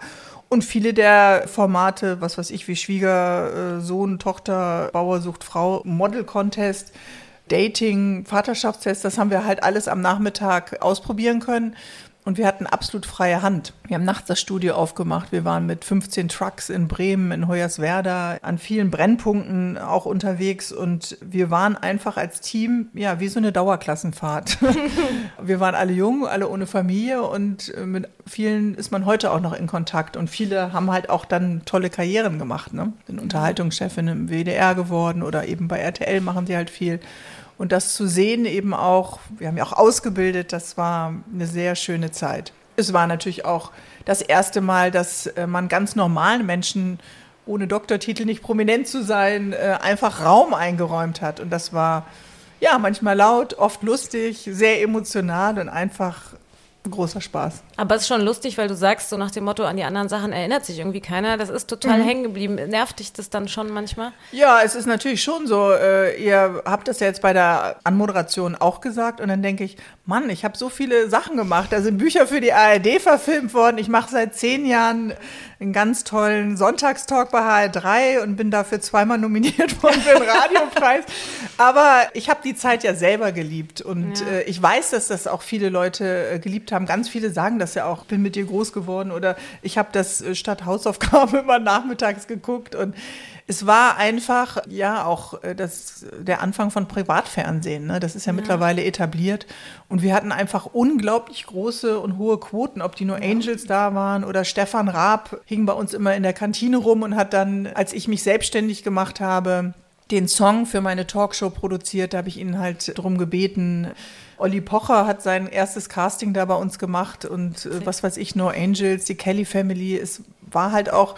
und viele der Formate, was weiß ich, wie Schwiegersohn, Tochter, Bauer sucht Frau, Model Contest, Dating, Vaterschaftstest, das haben wir halt alles am Nachmittag ausprobieren können. Und wir hatten absolut freie Hand. Wir haben nachts das Studio aufgemacht. Wir waren mit 15 Trucks in Bremen, in Hoyerswerda, an vielen Brennpunkten auch unterwegs. Und wir waren einfach als Team, ja, wie so eine Dauerklassenfahrt. wir waren alle jung, alle ohne Familie und mit vielen ist man heute auch noch in Kontakt. Und viele haben halt auch dann tolle Karrieren gemacht. Ne? Sind Unterhaltungschefin im WDR geworden oder eben bei RTL machen sie halt viel. Und das zu sehen eben auch, wir haben ja auch ausgebildet, das war eine sehr schöne Zeit. Es war natürlich auch das erste Mal, dass äh, man ganz normalen Menschen ohne Doktortitel nicht prominent zu sein, äh, einfach Raum eingeräumt hat. Und das war ja manchmal laut, oft lustig, sehr emotional und einfach großer Spaß. Aber es ist schon lustig, weil du sagst, so nach dem Motto, an die anderen Sachen erinnert sich irgendwie keiner. Das ist total mhm. hängen geblieben. Nervt dich das dann schon manchmal? Ja, es ist natürlich schon so. Äh, ihr habt das ja jetzt bei der Anmoderation auch gesagt und dann denke ich, Mann, ich habe so viele Sachen gemacht. Da sind Bücher für die ARD verfilmt worden. Ich mache seit zehn Jahren einen ganz tollen Sonntagstalk bei HR3 und bin dafür zweimal nominiert worden für den Radiopreis. Aber ich habe die Zeit ja selber geliebt und ja. äh, ich weiß, dass das auch viele Leute äh, geliebt haben. Ganz viele sagen das ja auch, bin mit dir groß geworden oder ich habe das äh, statt Hausaufgaben immer nachmittags geguckt und es war einfach, ja, auch äh, das, der Anfang von Privatfernsehen. Ne? Das ist ja, ja, mittlerweile etabliert. Und wir hatten einfach unglaublich große und hohe Quoten, ob die nur ja. Angels da waren oder Stefan Raab hing bei uns immer in der Kantine rum und hat dann, als ich mich selbstständig gemacht habe, den Song für meine Talkshow produziert. Da habe ich ihn halt drum gebeten. Olli Pocher hat sein erstes Casting da bei uns gemacht und äh, was weiß ich, No Angels, die Kelly Family. Es war halt auch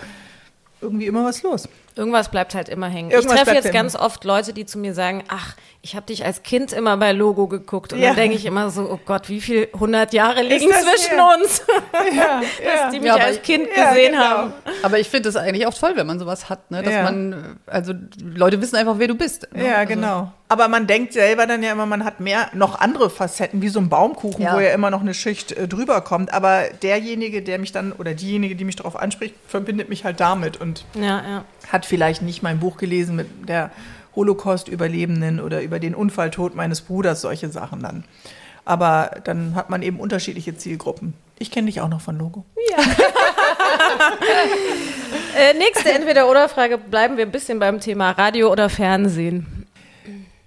irgendwie immer was los. Irgendwas bleibt halt immer hängen. Irgendwas ich treffe jetzt ganz oft Leute, die zu mir sagen, ach, ich habe dich als Kind immer bei Logo geguckt. Und ja. dann denke ich immer so, oh Gott, wie viel hundert Jahre liegen zwischen hier? uns, ja, dass die mich ja, als Kind gesehen genau. haben. Aber ich finde es eigentlich auch toll, wenn man sowas hat, ne? dass man, also Leute wissen einfach, wer du bist. Ne? Ja, also. Aber man denkt selber dann ja immer, man hat mehr, noch andere Facetten, wie so ein Baumkuchen, wo ja immer noch eine Schicht äh, drüber kommt. Aber derjenige, der mich dann, oder diejenige, die mich darauf anspricht, verbindet mich halt damit und hat vielleicht nicht mein Buch gelesen mit der Holocaust-Überlebenden oder über den Unfalltod meines Bruders, solche Sachen dann. Aber dann hat man eben unterschiedliche Zielgruppen. Ich kenne dich auch noch von Logo. Ja. äh, nächste Entweder-Oder-Frage. Bleiben wir ein bisschen beim Thema Radio oder Fernsehen.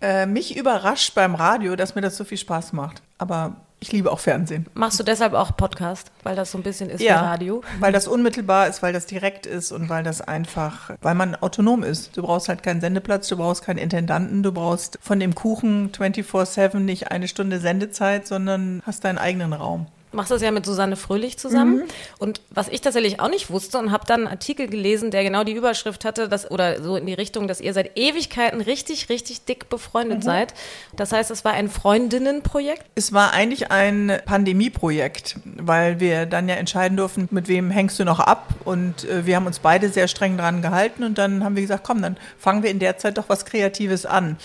Äh, mich überrascht beim Radio, dass mir das so viel Spaß macht. Aber ich liebe auch Fernsehen. Machst du deshalb auch Podcast, weil das so ein bisschen ist ja, wie Radio? Weil das unmittelbar ist, weil das direkt ist und weil das einfach, weil man autonom ist. Du brauchst halt keinen Sendeplatz, du brauchst keinen Intendanten, du brauchst von dem Kuchen 24-7 nicht eine Stunde Sendezeit, sondern hast deinen eigenen Raum machst das ja mit Susanne Fröhlich zusammen. Mhm. Und was ich tatsächlich auch nicht wusste und habe dann einen Artikel gelesen, der genau die Überschrift hatte, dass, oder so in die Richtung, dass ihr seit Ewigkeiten richtig, richtig dick befreundet mhm. seid. Das heißt, es war ein Freundinnenprojekt? Es war eigentlich ein Pandemieprojekt, weil wir dann ja entscheiden durften, mit wem hängst du noch ab. Und äh, wir haben uns beide sehr streng dran gehalten und dann haben wir gesagt, komm, dann fangen wir in der Zeit doch was Kreatives an.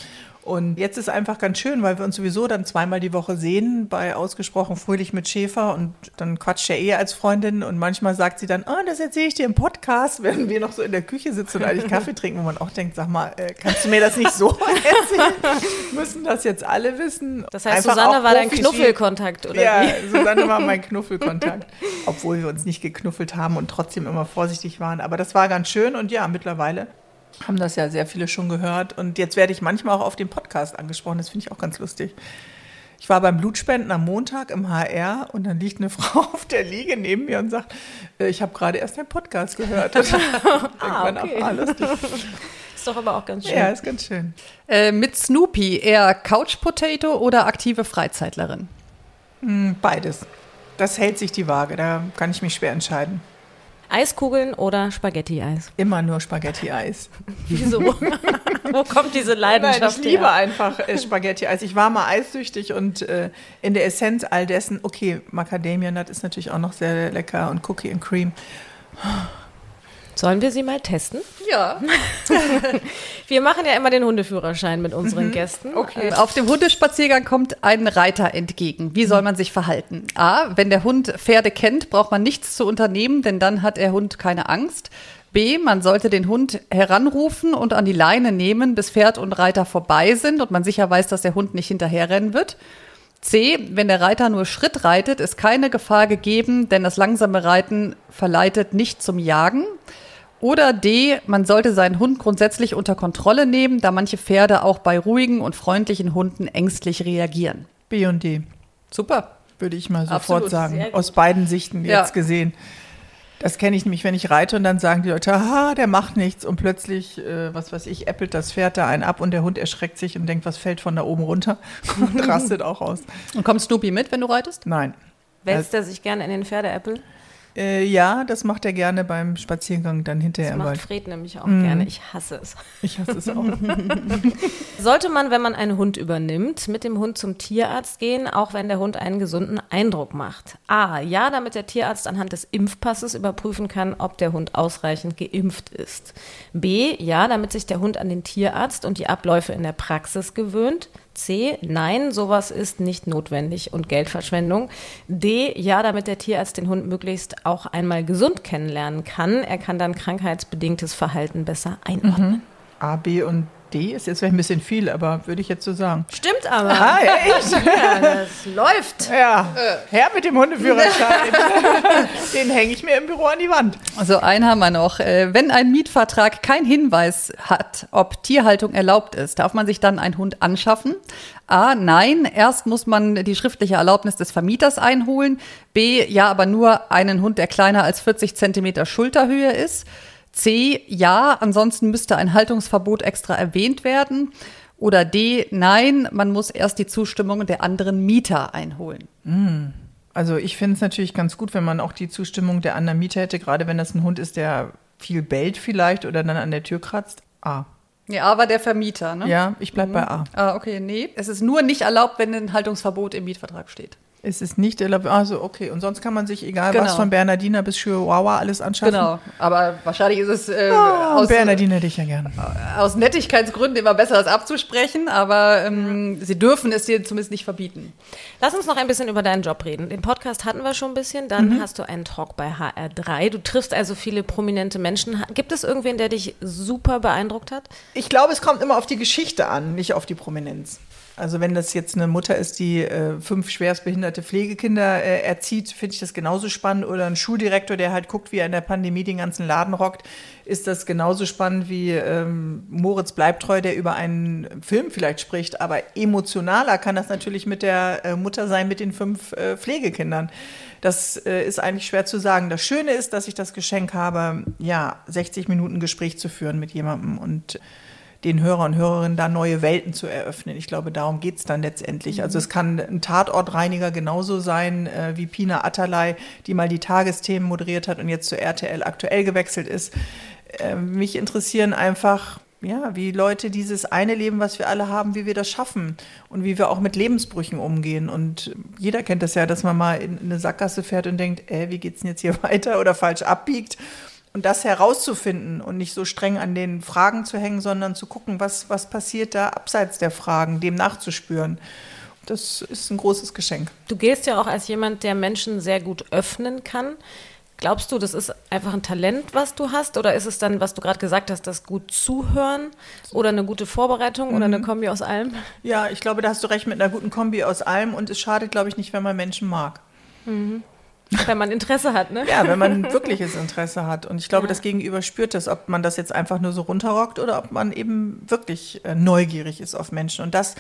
Und jetzt ist einfach ganz schön, weil wir uns sowieso dann zweimal die Woche sehen bei Ausgesprochen Fröhlich mit Schäfer und dann quatscht er eh als Freundin und manchmal sagt sie dann, oh, das erzähle ich dir im Podcast, während wir noch so in der Küche sitzen und eigentlich Kaffee trinken, wo man auch denkt, sag mal, äh, kannst du mir das nicht so erzählen? Müssen das jetzt alle wissen? Das heißt, einfach Susanne war dein Knuffelkontakt, oder ja, wie? Susanne war mein Knuffelkontakt, obwohl wir uns nicht geknuffelt haben und trotzdem immer vorsichtig waren. Aber das war ganz schön und ja, mittlerweile haben das ja sehr viele schon gehört. Und jetzt werde ich manchmal auch auf dem Podcast angesprochen. Das finde ich auch ganz lustig. Ich war beim Blutspenden am Montag im HR und dann liegt eine Frau auf der Liege neben mir und sagt, äh, ich habe gerade erst einen Podcast gehört. ah, okay. ah, lustig. Ist doch aber auch ganz schön. Ja, ist ganz schön. Äh, mit Snoopy eher Couch Potato oder aktive Freizeitlerin? Hm, beides. Das hält sich die Waage. Da kann ich mich schwer entscheiden. Eiskugeln oder Spaghetti-Eis? Immer nur Spaghetti-Eis. Wieso? Wo kommt diese Leidenschaft Nein, ich liebe her? einfach äh, Spaghetti-Eis. Ich war mal eissüchtig und äh, in der Essenz all dessen, okay, Macadamia Nut ist natürlich auch noch sehr lecker und Cookie and Cream. Sollen wir sie mal testen? Ja. Wir machen ja immer den Hundeführerschein mit unseren Mhm. Gästen. Okay. Auf dem Hundespaziergang kommt ein Reiter entgegen. Wie soll man sich verhalten? A, wenn der Hund Pferde kennt, braucht man nichts zu unternehmen, denn dann hat der Hund keine Angst. B, man sollte den Hund heranrufen und an die Leine nehmen, bis Pferd und Reiter vorbei sind und man sicher weiß, dass der Hund nicht hinterherrennen wird. C, wenn der Reiter nur Schritt reitet, ist keine Gefahr gegeben, denn das langsame Reiten verleitet nicht zum Jagen. Oder D, man sollte seinen Hund grundsätzlich unter Kontrolle nehmen, da manche Pferde auch bei ruhigen und freundlichen Hunden ängstlich reagieren. B und D, Super. würde ich mal sofort Absolut, sagen. Aus beiden Sichten Ja. jetzt gesehen. Das kenne ich nämlich, wenn ich reite und dann sagen die Leute, haha, der macht nichts und plötzlich, äh, was weiß ich, äppelt das Pferd da einen ab und der Hund erschreckt sich und denkt, was fällt von da oben runter und rastet auch aus. Und kommt Snoopy mit, wenn du reitest? Nein. Wälzt er sich gerne in den Pferdeäppel? Äh, ja, das macht er gerne beim Spaziergang dann hinterher Das macht Wald. Fred nämlich auch Mhm. gerne. Ich hasse es. Ich hasse es auch. Sollte man, wenn man einen Hund übernimmt, mit dem Hund zum Tierarzt gehen, auch wenn der Hund einen gesunden Eindruck macht? A. Ja, damit der Tierarzt anhand des Impfpasses überprüfen kann, ob der Hund ausreichend geimpft ist. B. Ja, damit sich der Hund an den Tierarzt und die Abläufe in der Praxis gewöhnt. C. Nein, sowas ist nicht notwendig und Geldverschwendung. D. Ja, damit der Tierarzt den Hund möglichst auch einmal gesund kennenlernen kann. Er kann dann krankheitsbedingtes Verhalten besser einordnen. A, B und D ist jetzt vielleicht ein bisschen viel, aber würde ich jetzt so sagen. Stimmt aber. Ah, echt? Ja, das läuft. Ja, her mit dem Hundeführerschein. Den hänge ich mir im Büro an die Wand. Also einen haben wir noch. Äh, Wenn ein Mietvertrag keinen Hinweis hat, ob Tierhaltung erlaubt ist, darf man sich dann einen Hund anschaffen? A, nein. Erst muss man die schriftliche Erlaubnis des Vermieters einholen. B, ja, aber nur einen Hund, der kleiner als 40 Zentimeter Schulterhöhe ist. C, ja, ansonsten müsste ein Haltungsverbot extra erwähnt werden. Oder D, nein, man muss erst die Zustimmung der anderen Mieter einholen. Also ich finde es natürlich ganz gut, wenn man auch die Zustimmung der anderen Mieter hätte, gerade wenn das ein Hund ist, der viel bellt vielleicht oder dann an der Tür kratzt. A. Ja, aber der Vermieter, ne? Ja, ich bleib bei A. Ah, okay, nee. Es ist nur nicht erlaubt, wenn ein Haltungsverbot im Mietvertrag steht. Es ist nicht erlaubt. Also okay. Und sonst kann man sich, egal Genau. was, von Bernardiner bis Chihuahua alles anschaffen. Genau. Aber wahrscheinlich ist es äh, Oh, aus, Bernardiner hätte ich ja gerne. aus Nettigkeitsgründen immer besser, das abzusprechen. Aber ähm, sie dürfen es dir zumindest nicht verbieten. Lass uns noch ein bisschen über deinen Job reden. Den Podcast hatten wir schon ein bisschen. Dann hast du einen Talk bei HR3. Du triffst also viele prominente Menschen. Gibt es irgendwen, der dich super beeindruckt hat? Ich glaube, es kommt immer auf die Geschichte an, nicht auf die Prominenz. Also wenn das jetzt eine Mutter ist, die äh, fünf schwerstbehinderte Pflegekinder äh, erzieht, finde ich das genauso spannend. Oder ein Schuldirektor, der halt guckt, wie er in der Pandemie den ganzen Laden rockt, ist das genauso spannend wie ähm, Moritz Bleibtreu, der über einen Film vielleicht spricht. Aber emotionaler kann das natürlich mit der äh, Mutter sein, mit den fünf äh, Pflegekindern. Das äh, ist eigentlich schwer zu sagen. Das Schöne ist, dass ich das Geschenk habe, ja, 60 Minuten Gespräch zu führen mit jemandem und den Hörer und Hörerinnen da neue Welten zu eröffnen. Ich glaube, darum geht's dann letztendlich. Also es kann ein Tatortreiniger genauso sein äh, wie Pina Atalay, die mal die Tagesthemen moderiert hat und jetzt zu RTL aktuell gewechselt ist. Äh, mich interessieren einfach, ja, wie Leute dieses eine Leben, was wir alle haben, wie wir das schaffen und wie wir auch mit Lebensbrüchen umgehen. Und jeder kennt das ja, dass man mal in eine Sackgasse fährt und denkt, äh, wie geht's denn jetzt hier weiter oder falsch abbiegt. Und das herauszufinden und nicht so streng an den Fragen zu hängen, sondern zu gucken, was, was passiert da abseits der Fragen, dem nachzuspüren. Das ist ein großes Geschenk. Du gehst ja auch als jemand, der Menschen sehr gut öffnen kann. Glaubst du, das ist einfach ein Talent, was du hast? Oder ist es dann, was du gerade gesagt hast, das gut zuhören oder eine gute Vorbereitung oder eine Kombi aus allem? Ja, ich glaube, da hast du recht mit einer guten Kombi aus allem und es schadet, glaube ich, nicht, wenn man Menschen mag. Wenn man Interesse hat, ne? Ja, wenn man wirkliches Interesse hat. Und ich glaube, das Gegenüber spürt das, ob man das jetzt einfach nur so runterrockt oder ob man eben wirklich äh, neugierig ist auf Menschen. Und das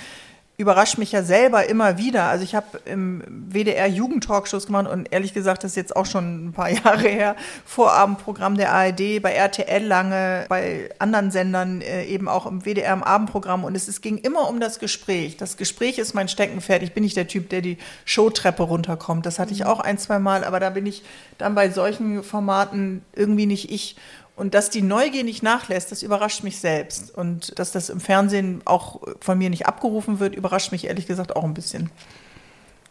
überrascht mich ja selber immer wieder. Also ich habe im WDR Jugendtalkshows gemacht und ehrlich gesagt, das ist jetzt auch schon ein paar Jahre her, Vorabendprogramm der ARD, bei RTL lange, bei anderen Sendern äh, eben auch im WDR im Abendprogramm und es, es ging immer um das Gespräch. Das Gespräch ist mein Steckenpferd. Ich bin nicht der Typ, der die Showtreppe runterkommt. Das hatte ich auch ein, zwei Mal, aber da bin ich dann bei solchen Formaten irgendwie nicht ich. Und dass die Neugier nicht nachlässt, das überrascht mich selbst. Und dass das im Fernsehen auch von mir nicht abgerufen wird, überrascht mich ehrlich gesagt auch ein bisschen.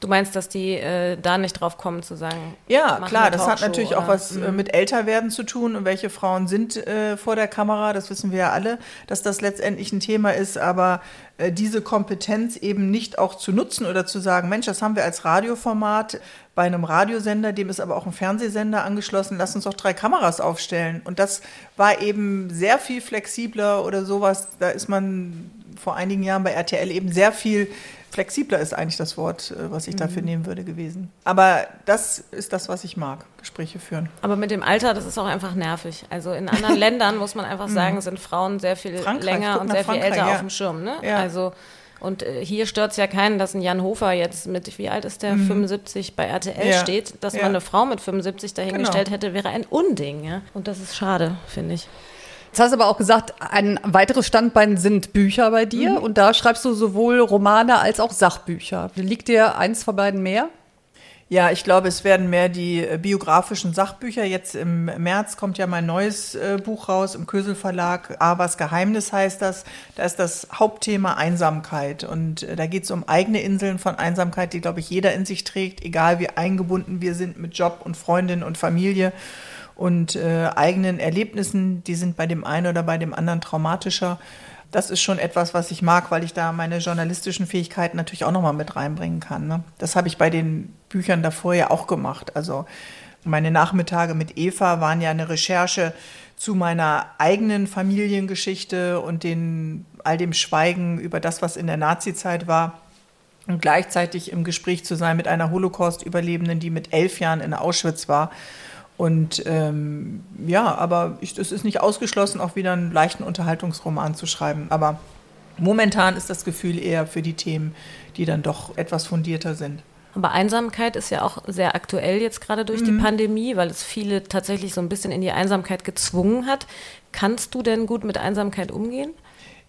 Du meinst, dass die äh, da nicht drauf kommen zu sagen? Ja, klar, das hat natürlich auch oder- was äh, mit Älterwerden zu tun und welche Frauen sind äh, vor der Kamera, das wissen wir ja alle, dass das letztendlich ein Thema ist, aber äh, diese Kompetenz eben nicht auch zu nutzen oder zu sagen, Mensch, das haben wir als Radioformat bei einem Radiosender, dem ist aber auch ein Fernsehsender angeschlossen, lass uns doch drei Kameras aufstellen. Und das war eben sehr viel flexibler oder sowas, da ist man vor einigen Jahren bei RTL eben sehr viel flexibler ist eigentlich das Wort, äh, was ich dafür nehmen würde gewesen. Aber das ist das, was ich mag, Gespräche führen. Aber mit dem Alter, das ist auch einfach nervig. Also in anderen Ländern muss man einfach sagen, sind Frauen sehr viel Mhm. Frankreich, länger und sehr viel Frankreich, älter ja. auf dem Schirm. Ne? Ja. Also und äh, hier stört es ja keinen, dass ein Jan Hofer jetzt mit, wie alt ist der, 75 bei RTL Mhm. Ja. steht. Dass man eine Frau mit 75 dahingestellt Genau. hätte, wäre ein Unding. Ja? Und das ist schade, finde ich. Jetzt hast du aber auch gesagt, ein weiteres Standbein sind Bücher bei dir. Mhm. Und da schreibst du sowohl Romane als auch Sachbücher. Liegt dir eins von beiden mehr? Ja, ich glaube, es werden mehr die äh, biografischen Sachbücher. Jetzt im März kommt ja mein neues äh, Buch raus im Kösel Verlag. Avas Geheimnis heißt das. Da ist das Hauptthema Einsamkeit. Und äh, da geht es um eigene Inseln von Einsamkeit, die, glaube ich, jeder in sich trägt, egal wie eingebunden wir sind mit Job und Freundin und Familie und äh, eigenen Erlebnissen. Die sind bei dem einen oder bei dem anderen traumatischer. Das ist schon etwas, was ich mag, weil ich da meine journalistischen Fähigkeiten natürlich auch nochmal mit reinbringen kann. Ne? Das habe ich bei den Büchern davor ja auch gemacht. Also meine Nachmittage mit Eva waren ja eine Recherche zu meiner eigenen Familiengeschichte und den, all dem Schweigen über das, was in der Nazizeit war. Und gleichzeitig im Gespräch zu sein mit einer Holocaust-Überlebenden, die mit elf Jahren in Auschwitz war. Und ähm, ja, aber ich, es ist nicht ausgeschlossen, auch wieder einen leichten Unterhaltungsroman zu schreiben. Aber momentan ist das Gefühl eher für die Themen, die dann doch etwas fundierter sind. Aber Einsamkeit ist ja auch sehr aktuell jetzt gerade durch Mhm. die Pandemie, weil es viele tatsächlich so ein bisschen in die Einsamkeit gezwungen hat. Kannst du denn gut mit Einsamkeit umgehen?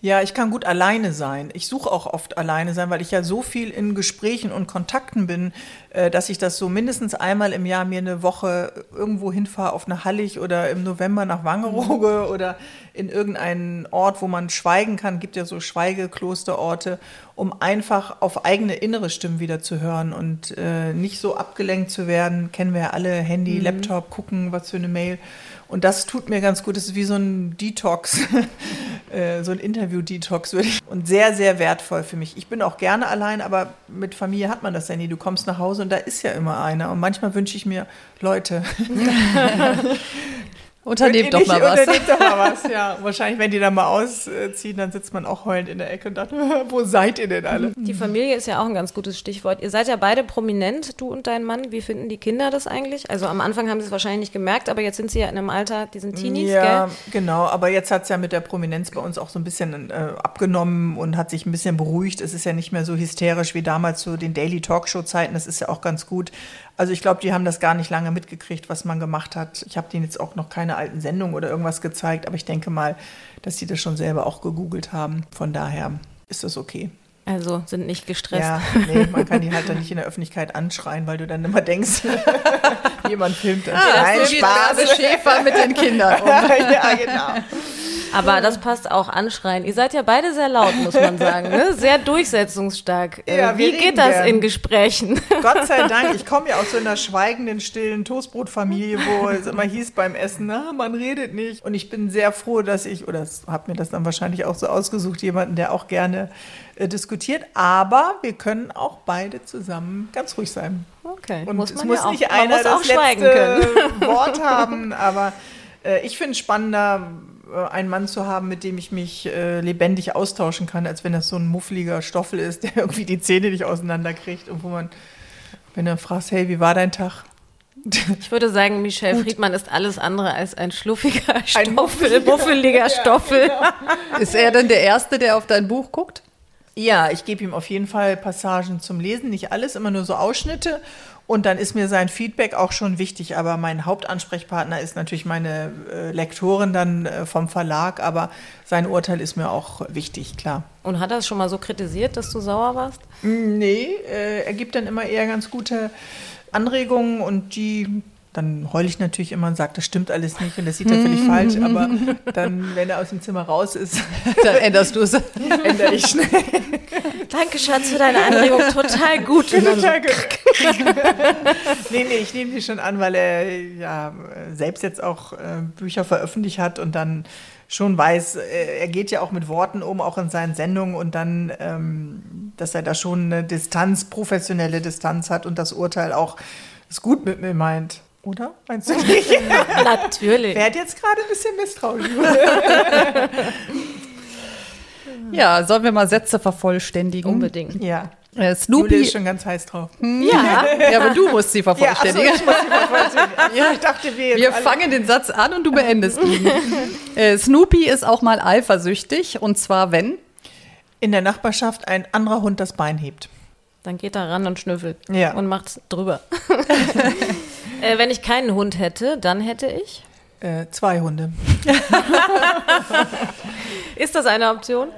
Ja, ich kann gut alleine sein. Ich suche auch oft alleine sein, weil ich ja so viel in Gesprächen und Kontakten bin, äh, dass ich das so mindestens einmal im Jahr mir eine Woche irgendwo hinfahre auf eine Hallig oder im November nach Wangerooge oder in irgendeinen Ort, wo man schweigen kann. Gibt ja so Schweigeklosterorte, um einfach auf eigene innere Stimmen wieder zu hören und äh, nicht so abgelenkt zu werden. Kennen wir ja alle, Handy, Laptop, gucken, was für eine Mail. Und das tut mir ganz gut. Das ist wie so ein Detox, äh, so ein Interview-Detox würde ich. Und sehr, sehr wertvoll für mich. Ich bin auch gerne allein, aber mit Familie hat man das ja nie. Du kommst nach Hause und da ist ja immer einer. Und manchmal wünsche ich mir, Leute, Unternehmt doch ihr mal nicht- was. Unternehmt doch mal was, ja. Wahrscheinlich, wenn die dann mal ausziehen, dann sitzt man auch heulend in der Ecke und dachte, wo seid ihr denn alle? Die Familie ist ja auch ein ganz gutes Stichwort. Ihr seid ja beide prominent, du und dein Mann. Wie finden die Kinder das eigentlich? Also am Anfang haben sie es wahrscheinlich nicht gemerkt, aber jetzt sind sie ja in einem Alter, die sind Teenies, ja, gell? genau. Aber jetzt hat es ja mit der Prominenz bei uns auch so ein bisschen äh, abgenommen und hat sich ein bisschen beruhigt. Es ist ja nicht mehr so hysterisch wie damals zu den Daily Talkshow-Zeiten. Das ist ja auch ganz gut. Also ich glaube, die haben das gar nicht lange mitgekriegt, was man gemacht hat. Ich habe denen jetzt auch noch keine alten Sendungen oder irgendwas gezeigt, aber ich denke mal, dass sie das schon selber auch gegoogelt haben. Von daher ist das okay. Also sind nicht gestresst. Ja, nee, man kann die halt dann nicht in der Öffentlichkeit anschreien, weil du dann immer denkst, jemand filmt das. Nein, so geht Bärbel Schäfer mit den Kindern um. ja, genau. Aber das passt auch anschreien. Ihr seid ja beide sehr laut, muss man sagen. Ne? Sehr durchsetzungsstark. Äh, Ja, Wie geht das gern. in Gesprächen? Gott sei Dank, ich komme ja aus so einer schweigenden, stillen Toastbrotfamilie, wo es immer hieß beim Essen, na, man redet nicht. Und ich bin sehr froh, dass ich, oder habe mir das dann wahrscheinlich auch so ausgesucht, jemanden, der auch gerne äh, diskutiert. Aber wir können auch beide zusammen ganz ruhig sein. Okay, Und muss es man muss ja auch, nicht man einer muss auch das schweigen letzte können. Wort haben, aber äh, ich finde es spannender, einen Mann zu haben, mit dem ich mich äh, lebendig austauschen kann, als wenn das so ein muffliger Stoffel ist, der irgendwie die Zähne nicht auseinanderkriegt und wo man, wenn du fragst, hey, wie war dein Tag? Ich würde sagen, Michel Friedmann ist alles andere als ein schluffiger Stoffel, muffeliger- muffeliger Stoffel. Ist er denn der Erste, der auf dein Buch guckt? Ja, ich gebe ihm auf jeden Fall Passagen zum Lesen, nicht alles, immer nur so Ausschnitte. Und dann ist mir sein Feedback auch schon wichtig. Aber mein Hauptansprechpartner ist natürlich meine äh, Lektorin dann äh, vom Verlag. Aber sein Urteil ist mir auch wichtig, klar. Und hat er es schon mal so kritisiert, dass du sauer warst? Nee, äh, er gibt dann immer eher ganz gute Anregungen und die dann heule ich natürlich immer und sage, das stimmt alles nicht und das sieht er völlig falsch. Aber dann, wenn er aus dem Zimmer raus ist, Dann änderst du es. ändere ich schnell. Danke, Schatz, für deine Anregung. Total gut. Total gut. nee, nee, ich nehme die schon an, weil er ja selbst jetzt auch äh, Bücher veröffentlicht hat und dann schon weiß, äh, er geht ja auch mit Worten um, auch in seinen Sendungen und dann, ähm, dass er da schon eine Distanz, professionelle Distanz hat und das Urteil auch es gut mit mir meint. Oder? Meinst du nicht? Natürlich. Wer hat jetzt gerade ein bisschen misstrauisch? Ja, sollen wir mal Sätze vervollständigen? Unbedingt. ja. Äh, Julia Snoopy. ist schon ganz heiß drauf. Ja. Ja, aber du musst sie Ja, achso, vervollständigen. ich muss die vervollständigen. So, ich dachte, wir Wir fangen den Satz an und du beendest ihn. äh, Snoopy ist auch mal eifersüchtig und zwar wenn. in der Nachbarschaft ein anderer Hund das Bein hebt. Dann geht er ran und schnüffelt Ja. und macht's drüber. Äh, wenn ich keinen Hund hätte, dann hätte ich. Äh, zwei Hunde. Ist das eine Option?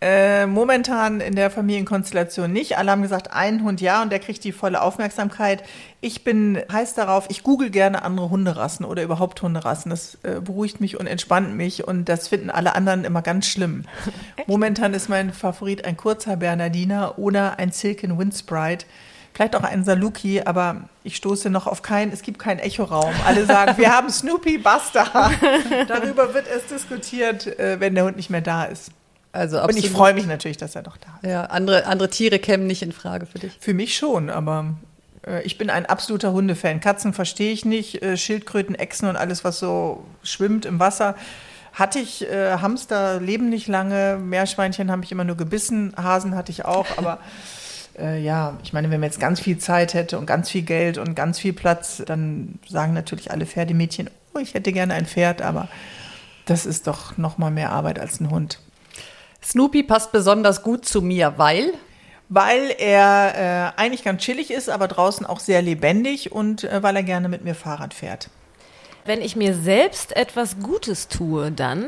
Äh, momentan in der Familienkonstellation nicht. Alle haben gesagt, ein Hund ja und der kriegt die volle Aufmerksamkeit. Ich bin heiß darauf, ich google gerne andere Hunderassen oder überhaupt Hunderassen. Das äh, beruhigt mich und entspannt mich und das finden alle anderen immer ganz schlimm. Momentan ist mein Favorit ein kurzer Bernardiner oder ein Silken Windsprite. Vielleicht auch ein Saluki, aber ich stoße noch auf keinen, es gibt keinen Echoraum. Alle sagen, wir haben Snoopy, basta. Darüber wird es diskutiert, äh, wenn der Hund nicht mehr da ist. Also Und absolut. ich freue mich natürlich, dass er noch da ist. Ja, andere, andere Tiere kämen nicht in Frage für dich. Für mich schon, aber äh, ich bin ein absoluter Hundefan. Katzen verstehe ich nicht, äh, Schildkröten, Echsen und alles, was so schwimmt im Wasser. Hatte ich äh, Hamster, leben nicht lange, Meerschweinchen habe ich immer nur gebissen, Hasen hatte ich auch, aber äh, ja, ich meine, wenn man jetzt ganz viel Zeit hätte und ganz viel Geld und ganz viel Platz, dann sagen natürlich alle Pferdemädchen, oh, ich hätte gerne ein Pferd, aber das ist doch noch mal mehr Arbeit als ein Hund. Snoopy passt besonders gut zu mir, weil. Weil er äh, eigentlich ganz chillig ist, aber draußen auch sehr lebendig und äh, weil er gerne mit mir Fahrrad fährt. Wenn ich mir selbst etwas Gutes tue, dann.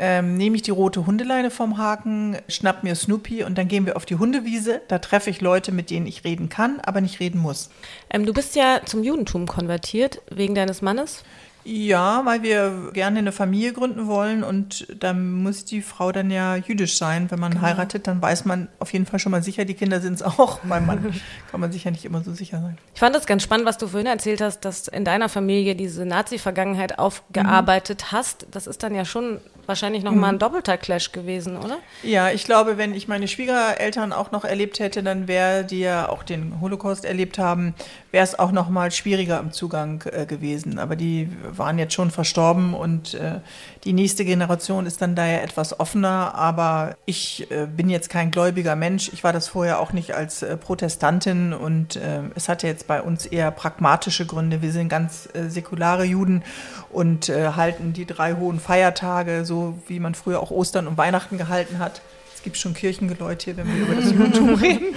Ähm, nehme ich die rote Hundeleine vom Haken, schnapp mir Snoopy und dann gehen wir auf die Hundewiese. Da treffe ich Leute, mit denen ich reden kann, aber nicht reden muss. Ähm, du bist ja zum Judentum konvertiert, wegen deines Mannes. Ja, weil wir gerne eine Familie gründen wollen und dann muss die Frau dann ja jüdisch sein. Wenn man heiratet, dann weiß man auf jeden Fall schon mal sicher, die Kinder sind es auch. Beim Mann kann man sich ja nicht immer so sicher sein. Ich fand das ganz spannend, was du vorhin erzählt hast, dass in deiner Familie diese Nazi-Vergangenheit aufgearbeitet hast. Das ist dann ja schon wahrscheinlich nochmal ein doppelter Clash gewesen, oder? Ja, ich glaube, wenn ich meine Schwiegereltern auch noch erlebt hätte, dann wäre die ja auch den Holocaust erlebt haben, wäre es auch noch mal schwieriger im Zugang äh, gewesen. Aber die waren jetzt schon verstorben und äh, die nächste Generation ist dann daher etwas offener. Aber ich äh, bin jetzt kein gläubiger Mensch. Ich war das vorher auch nicht als äh, Protestantin und äh, es hatte jetzt bei uns eher pragmatische Gründe. Wir sind ganz äh, säkulare Juden und halten die drei hohen Feiertage, so wie man früher auch Ostern und Weihnachten gehalten hat. Es gibt schon Kirchengeläut hier, wenn wir über das Judentum reden.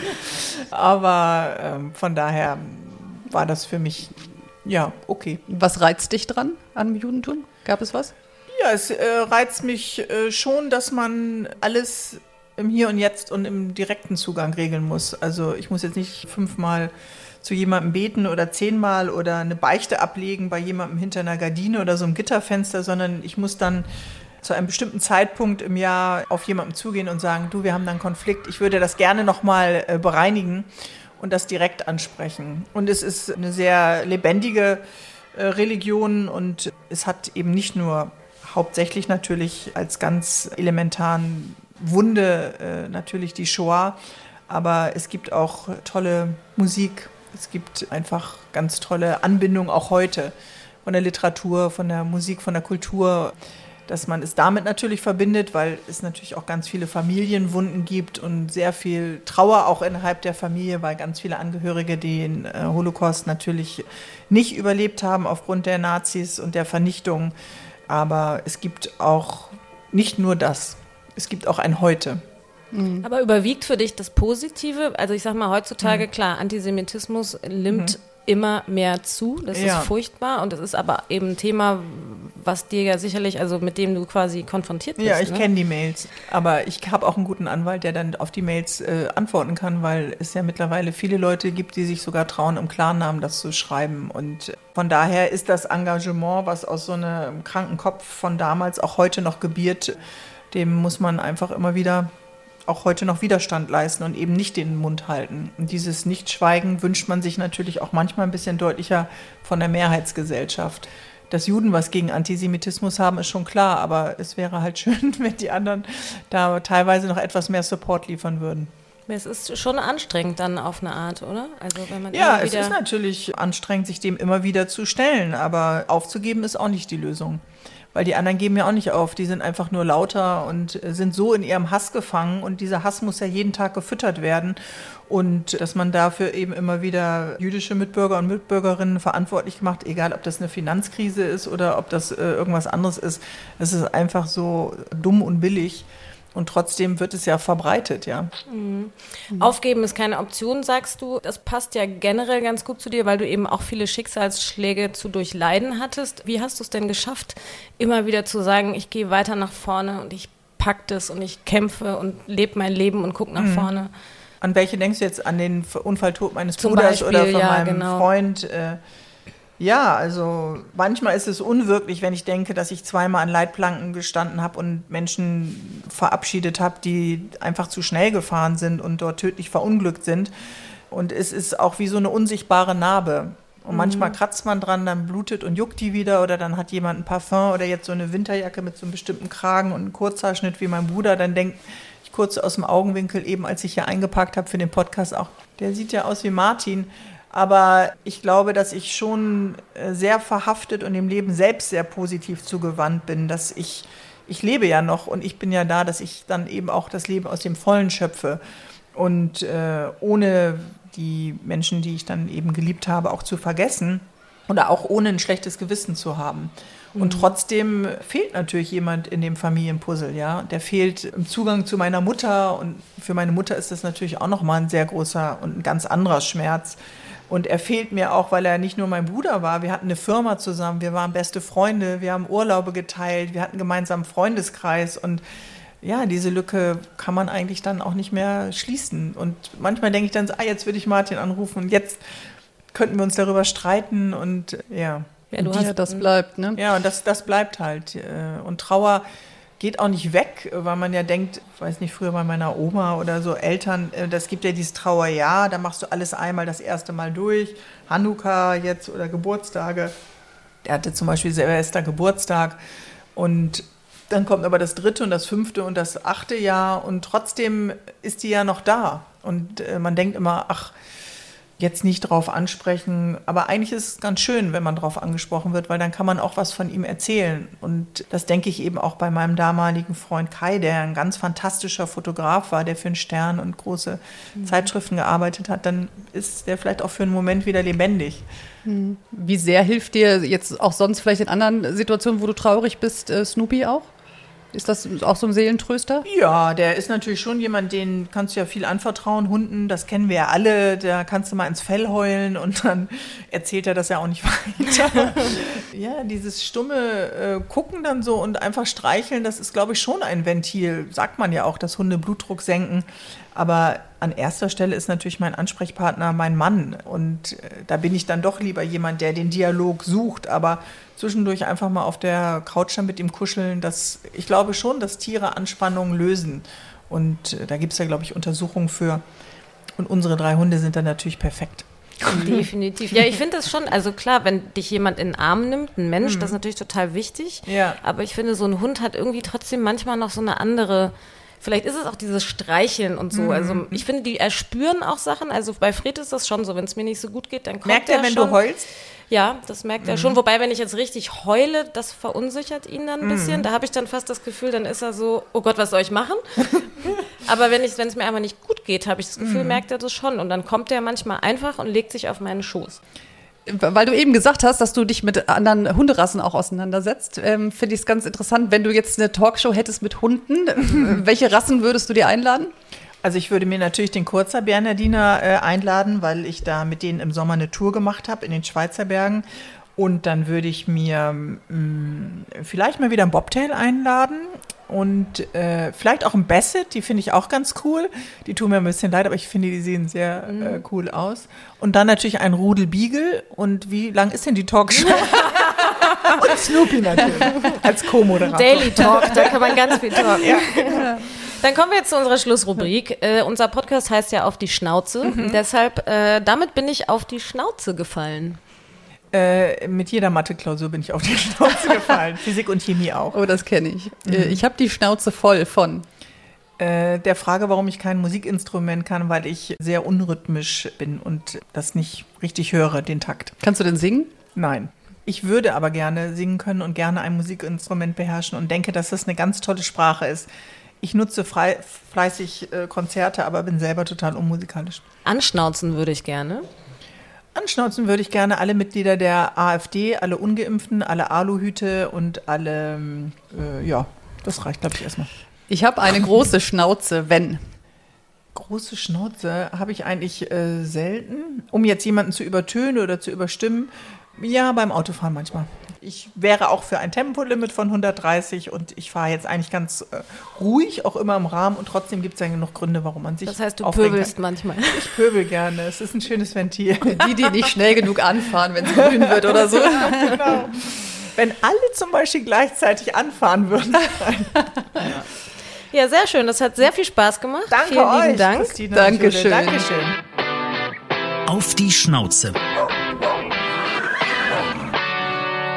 Aber ähm, von daher war das für mich, ja, okay. Was reizt dich dran am Judentum? Gab es was? Ja, es äh, reizt mich äh, schon, dass man alles im Hier und Jetzt und im direkten Zugang regeln muss. Also ich muss jetzt nicht fünfmal zu jemandem beten oder zehnmal oder eine Beichte ablegen bei jemandem hinter einer Gardine oder so einem Gitterfenster, sondern ich muss dann zu einem bestimmten Zeitpunkt im Jahr auf jemanden zugehen und sagen, du, wir haben da einen Konflikt, ich würde das gerne nochmal äh, bereinigen und das direkt ansprechen. Und es ist eine sehr lebendige äh, Religion und es hat eben nicht nur hauptsächlich natürlich als ganz elementaren Wunde äh, natürlich die Shoah, aber es gibt auch tolle Musik, es gibt einfach ganz tolle Anbindungen auch heute von der Literatur, von der Musik, von der Kultur, dass man es damit natürlich verbindet, weil es natürlich auch ganz viele Familienwunden gibt und sehr viel Trauer auch innerhalb der Familie, weil ganz viele Angehörige den äh, Holocaust natürlich nicht überlebt haben aufgrund der Nazis und der Vernichtung. Aber es gibt auch nicht nur das, es gibt auch ein Heute. Aber überwiegt für dich das Positive? Also ich sag mal, heutzutage, klar, Antisemitismus nimmt immer mehr zu. Das Ja. ist furchtbar und das ist aber eben ein Thema, was dir ja sicherlich, also mit dem du quasi konfrontiert bist. Ja, ich ne? kenne die Mails. Aber ich habe auch einen guten Anwalt, der dann auf die Mails äh, antworten kann, weil es ja mittlerweile viele Leute gibt, die sich sogar trauen, im Klarnamen das zu schreiben. Und von daher ist das Engagement, was aus so einem kranken Kopf von damals auch heute noch gebiert, dem muss man einfach immer wieder auch heute noch Widerstand leisten und eben nicht den Mund halten. Und dieses Nichtschweigen wünscht man sich natürlich auch manchmal ein bisschen deutlicher von der Mehrheitsgesellschaft. Dass Juden was gegen Antisemitismus haben, ist schon klar, aber es wäre halt schön, wenn die anderen da teilweise noch etwas mehr Support liefern würden. Es ist schon anstrengend dann auf eine Art, oder? Also wenn man Ja, es ist natürlich anstrengend, sich dem immer wieder zu stellen, aber aufzugeben ist auch nicht die Lösung. Weil die anderen geben ja auch nicht auf, die sind einfach nur lauter und äh, sind so in ihrem Hass gefangen und dieser Hass muss ja jeden Tag gefüttert werden. Und dass man dafür eben immer wieder jüdische Mitbürger und Mitbürgerinnen verantwortlich macht, egal ob das eine Finanzkrise ist oder ob das äh, irgendwas anderes ist, das ist einfach so dumm und billig. Und trotzdem wird es ja verbreitet, ja. Aufgeben ist keine Option, sagst du. Das passt ja generell ganz gut zu dir, weil du eben auch viele Schicksalsschläge zu durchleiden hattest. Wie hast du es denn geschafft, immer wieder zu sagen, ich gehe weiter nach vorne und ich pack das und ich kämpfe und lebe mein Leben und gucke nach Mhm. vorne? An welche denkst du jetzt? An den Unfalltod meines Zum Bruders Beispiel, oder von ja, meinem genau. Freund? Äh, ja, also manchmal ist es unwirklich, wenn ich denke, dass ich zweimal an Leitplanken gestanden habe und Menschen verabschiedet habe, die einfach zu schnell gefahren sind und dort tödlich verunglückt sind. Und es ist auch wie so eine unsichtbare Narbe. Und manchmal kratzt man dran, dann blutet und juckt die wieder oder dann hat jemand ein Parfum oder jetzt so eine Winterjacke mit so einem bestimmten Kragen und einem Kurzhaarschnitt wie mein Bruder, dann denkt ich kurz aus dem Augenwinkel eben, als ich hier eingepackt habe für den Podcast auch, der sieht ja aus wie Martin. Aber ich glaube, dass ich schon äh, sehr verhaftet und dem Leben selbst sehr positiv zugewandt bin, dass ich, ich lebe ja noch und ich bin ja da, dass ich dann eben auch das Leben aus dem Vollen schöpfe. Und äh, ohne die Menschen, die ich dann eben geliebt habe, auch zu vergessen oder auch ohne ein schlechtes Gewissen zu haben. Und trotzdem fehlt natürlich jemand in dem Familienpuzzle, ja. Der fehlt im Zugang zu meiner Mutter und für meine Mutter ist das natürlich auch nochmal ein sehr großer und ein ganz anderer Schmerz. Und er fehlt mir auch, weil er nicht nur mein Bruder war. Wir hatten eine Firma zusammen, wir waren beste Freunde, wir haben Urlaube geteilt, wir hatten einen gemeinsamen Freundeskreis und ja, diese Lücke kann man eigentlich dann auch nicht mehr schließen. Und manchmal denke ich dann, so, ah, jetzt würde ich Martin anrufen und jetzt könnten wir uns darüber streiten und ja. Ja, du Ja, hast das bleibt, ne? Ja, und das, das bleibt halt. äh, Und Trauer geht auch nicht weg, weil man ja denkt, ich weiß nicht, früher bei meiner Oma oder so Eltern, äh, das gibt ja dieses Trauerjahr, da machst du alles einmal das erste Mal durch. Hanukkah jetzt oder Geburtstage. Der hatte zum Beispiel Silvester Geburtstag und dann kommt aber das dritte und das fünfte und das achte Jahr und trotzdem ist die ja noch da. Und äh, man denkt immer, ach, jetzt nicht drauf ansprechen. Aber eigentlich ist es ganz schön, wenn man drauf angesprochen wird, weil dann kann man auch was von ihm erzählen. Und das denke ich eben auch bei meinem damaligen Freund Kai, der ein ganz fantastischer Fotograf war, der für den Stern und große Zeitschriften gearbeitet hat. Dann ist der vielleicht auch für einen Moment wieder lebendig. Wie sehr hilft dir jetzt auch sonst vielleicht in anderen Situationen, wo du traurig bist, äh, Snoopy auch? Ist das auch so ein Seelentröster? Ja, der ist natürlich schon jemand, den kannst du ja viel anvertrauen. Hunden, das kennen wir ja alle. Da kannst du mal ins Fell heulen und dann erzählt er das ja auch nicht weiter. ja, dieses stumme äh, Gucken dann so und einfach streicheln, das ist, glaube ich, schon ein Ventil. Sagt man ja auch, dass Hunde Blutdruck senken. Aber an erster Stelle ist natürlich mein Ansprechpartner mein Mann. Und äh, da bin ich dann doch lieber jemand, der den Dialog sucht. Aber zwischendurch einfach mal auf der Couch dann mit ihm kuscheln, das, ich glaube schon, dass Tiere Anspannungen lösen. Und äh, da gibt es ja, glaube ich, Untersuchungen für. Und unsere drei Hunde sind dann natürlich perfekt. Definitiv. Ja, ich finde das schon, also klar, wenn dich jemand in den Arm nimmt, ein Mensch, das ist natürlich total wichtig. Ja. Aber ich finde, so ein Hund hat irgendwie trotzdem manchmal noch so eine andere. Vielleicht ist es auch dieses Streicheln und so. Also ich finde, die erspüren auch Sachen. Also bei Fred ist das schon so, wenn es mir nicht so gut geht, dann kommt Merkt er, wenn schon. du heulst? Ja, das merkt er schon. Wobei, wenn ich jetzt richtig heule, das verunsichert ihn dann ein bisschen. Da habe ich dann fast das Gefühl, dann ist er so, oh Gott, was soll ich machen? Aber wenn ich, wenn es mir einfach nicht gut geht, habe ich das Gefühl, merkt er das schon. Und dann kommt er manchmal einfach und legt sich auf meinen Schoß. Weil du eben gesagt hast, dass du dich mit anderen Hunderassen auch auseinandersetzt, ähm, finde ich es ganz interessant. Wenn du jetzt eine Talkshow hättest mit Hunden, welche Rassen würdest du dir einladen? Also ich würde mir natürlich den Kurzer Bernardiner äh, einladen, weil ich da mit denen im Sommer eine Tour gemacht habe in den Schweizer Bergen. Und dann würde ich mir mh, vielleicht mal wieder ein Bobtail einladen und äh, vielleicht auch ein Basset, die finde ich auch ganz cool. Die tun mir ein bisschen leid, aber ich finde, die sehen sehr äh, cool aus. Und dann natürlich ein Rudel Beagle. Und wie lang ist denn die Talkshow? und Snoopy natürlich als Co-Moderator. Daily Talk, da kann man ganz viel talken. Dann kommen wir jetzt zu unserer Schlussrubrik. Äh, unser Podcast heißt ja auf die Schnauze. Deshalb, äh, damit bin ich auf die Schnauze gefallen. Äh, mit jeder Mathe-Klausur bin ich auf die Schnauze gefallen. Physik und Chemie auch. Oh, das kenne ich. Äh, Ich habe die Schnauze voll von. Äh, der Frage, warum ich kein Musikinstrument kann, weil ich sehr unrhythmisch bin und das nicht richtig höre, den Takt. Kannst du denn singen? Nein. Ich würde aber gerne singen können und gerne ein Musikinstrument beherrschen und denke, dass das eine ganz tolle Sprache ist. Ich nutze frei, fleißig Konzerte, aber bin selber total unmusikalisch. Anschnauzen würde ich gerne. Anschnauzen würde ich gerne alle Mitglieder der AfD, alle Ungeimpften, alle Aluhüte und alle, äh, ja, das reicht, glaube ich, erstmal. Ich habe eine große Schnauze, wenn. Große Schnauze habe ich eigentlich äh, selten, um jetzt jemanden zu übertönen oder zu überstimmen. Ja, beim Autofahren manchmal. Ich wäre auch für ein Tempolimit von 130 und ich fahre jetzt eigentlich ganz äh, ruhig, auch immer im Rahmen und trotzdem gibt es ja genug Gründe, warum man sich Das heißt, du pöbelst kann. manchmal. Ich pöbel gerne, es ist ein schönes Ventil. Die, die nicht schnell genug anfahren, wenn es grün wird oder so. genau. Wenn alle zum Beispiel gleichzeitig anfahren würden. Ja, sehr schön. Das hat sehr viel Spaß gemacht. Danke Vielen euch, lieben Dank. Christina Dankeschön. Dankeschön. Auf die Schnauze.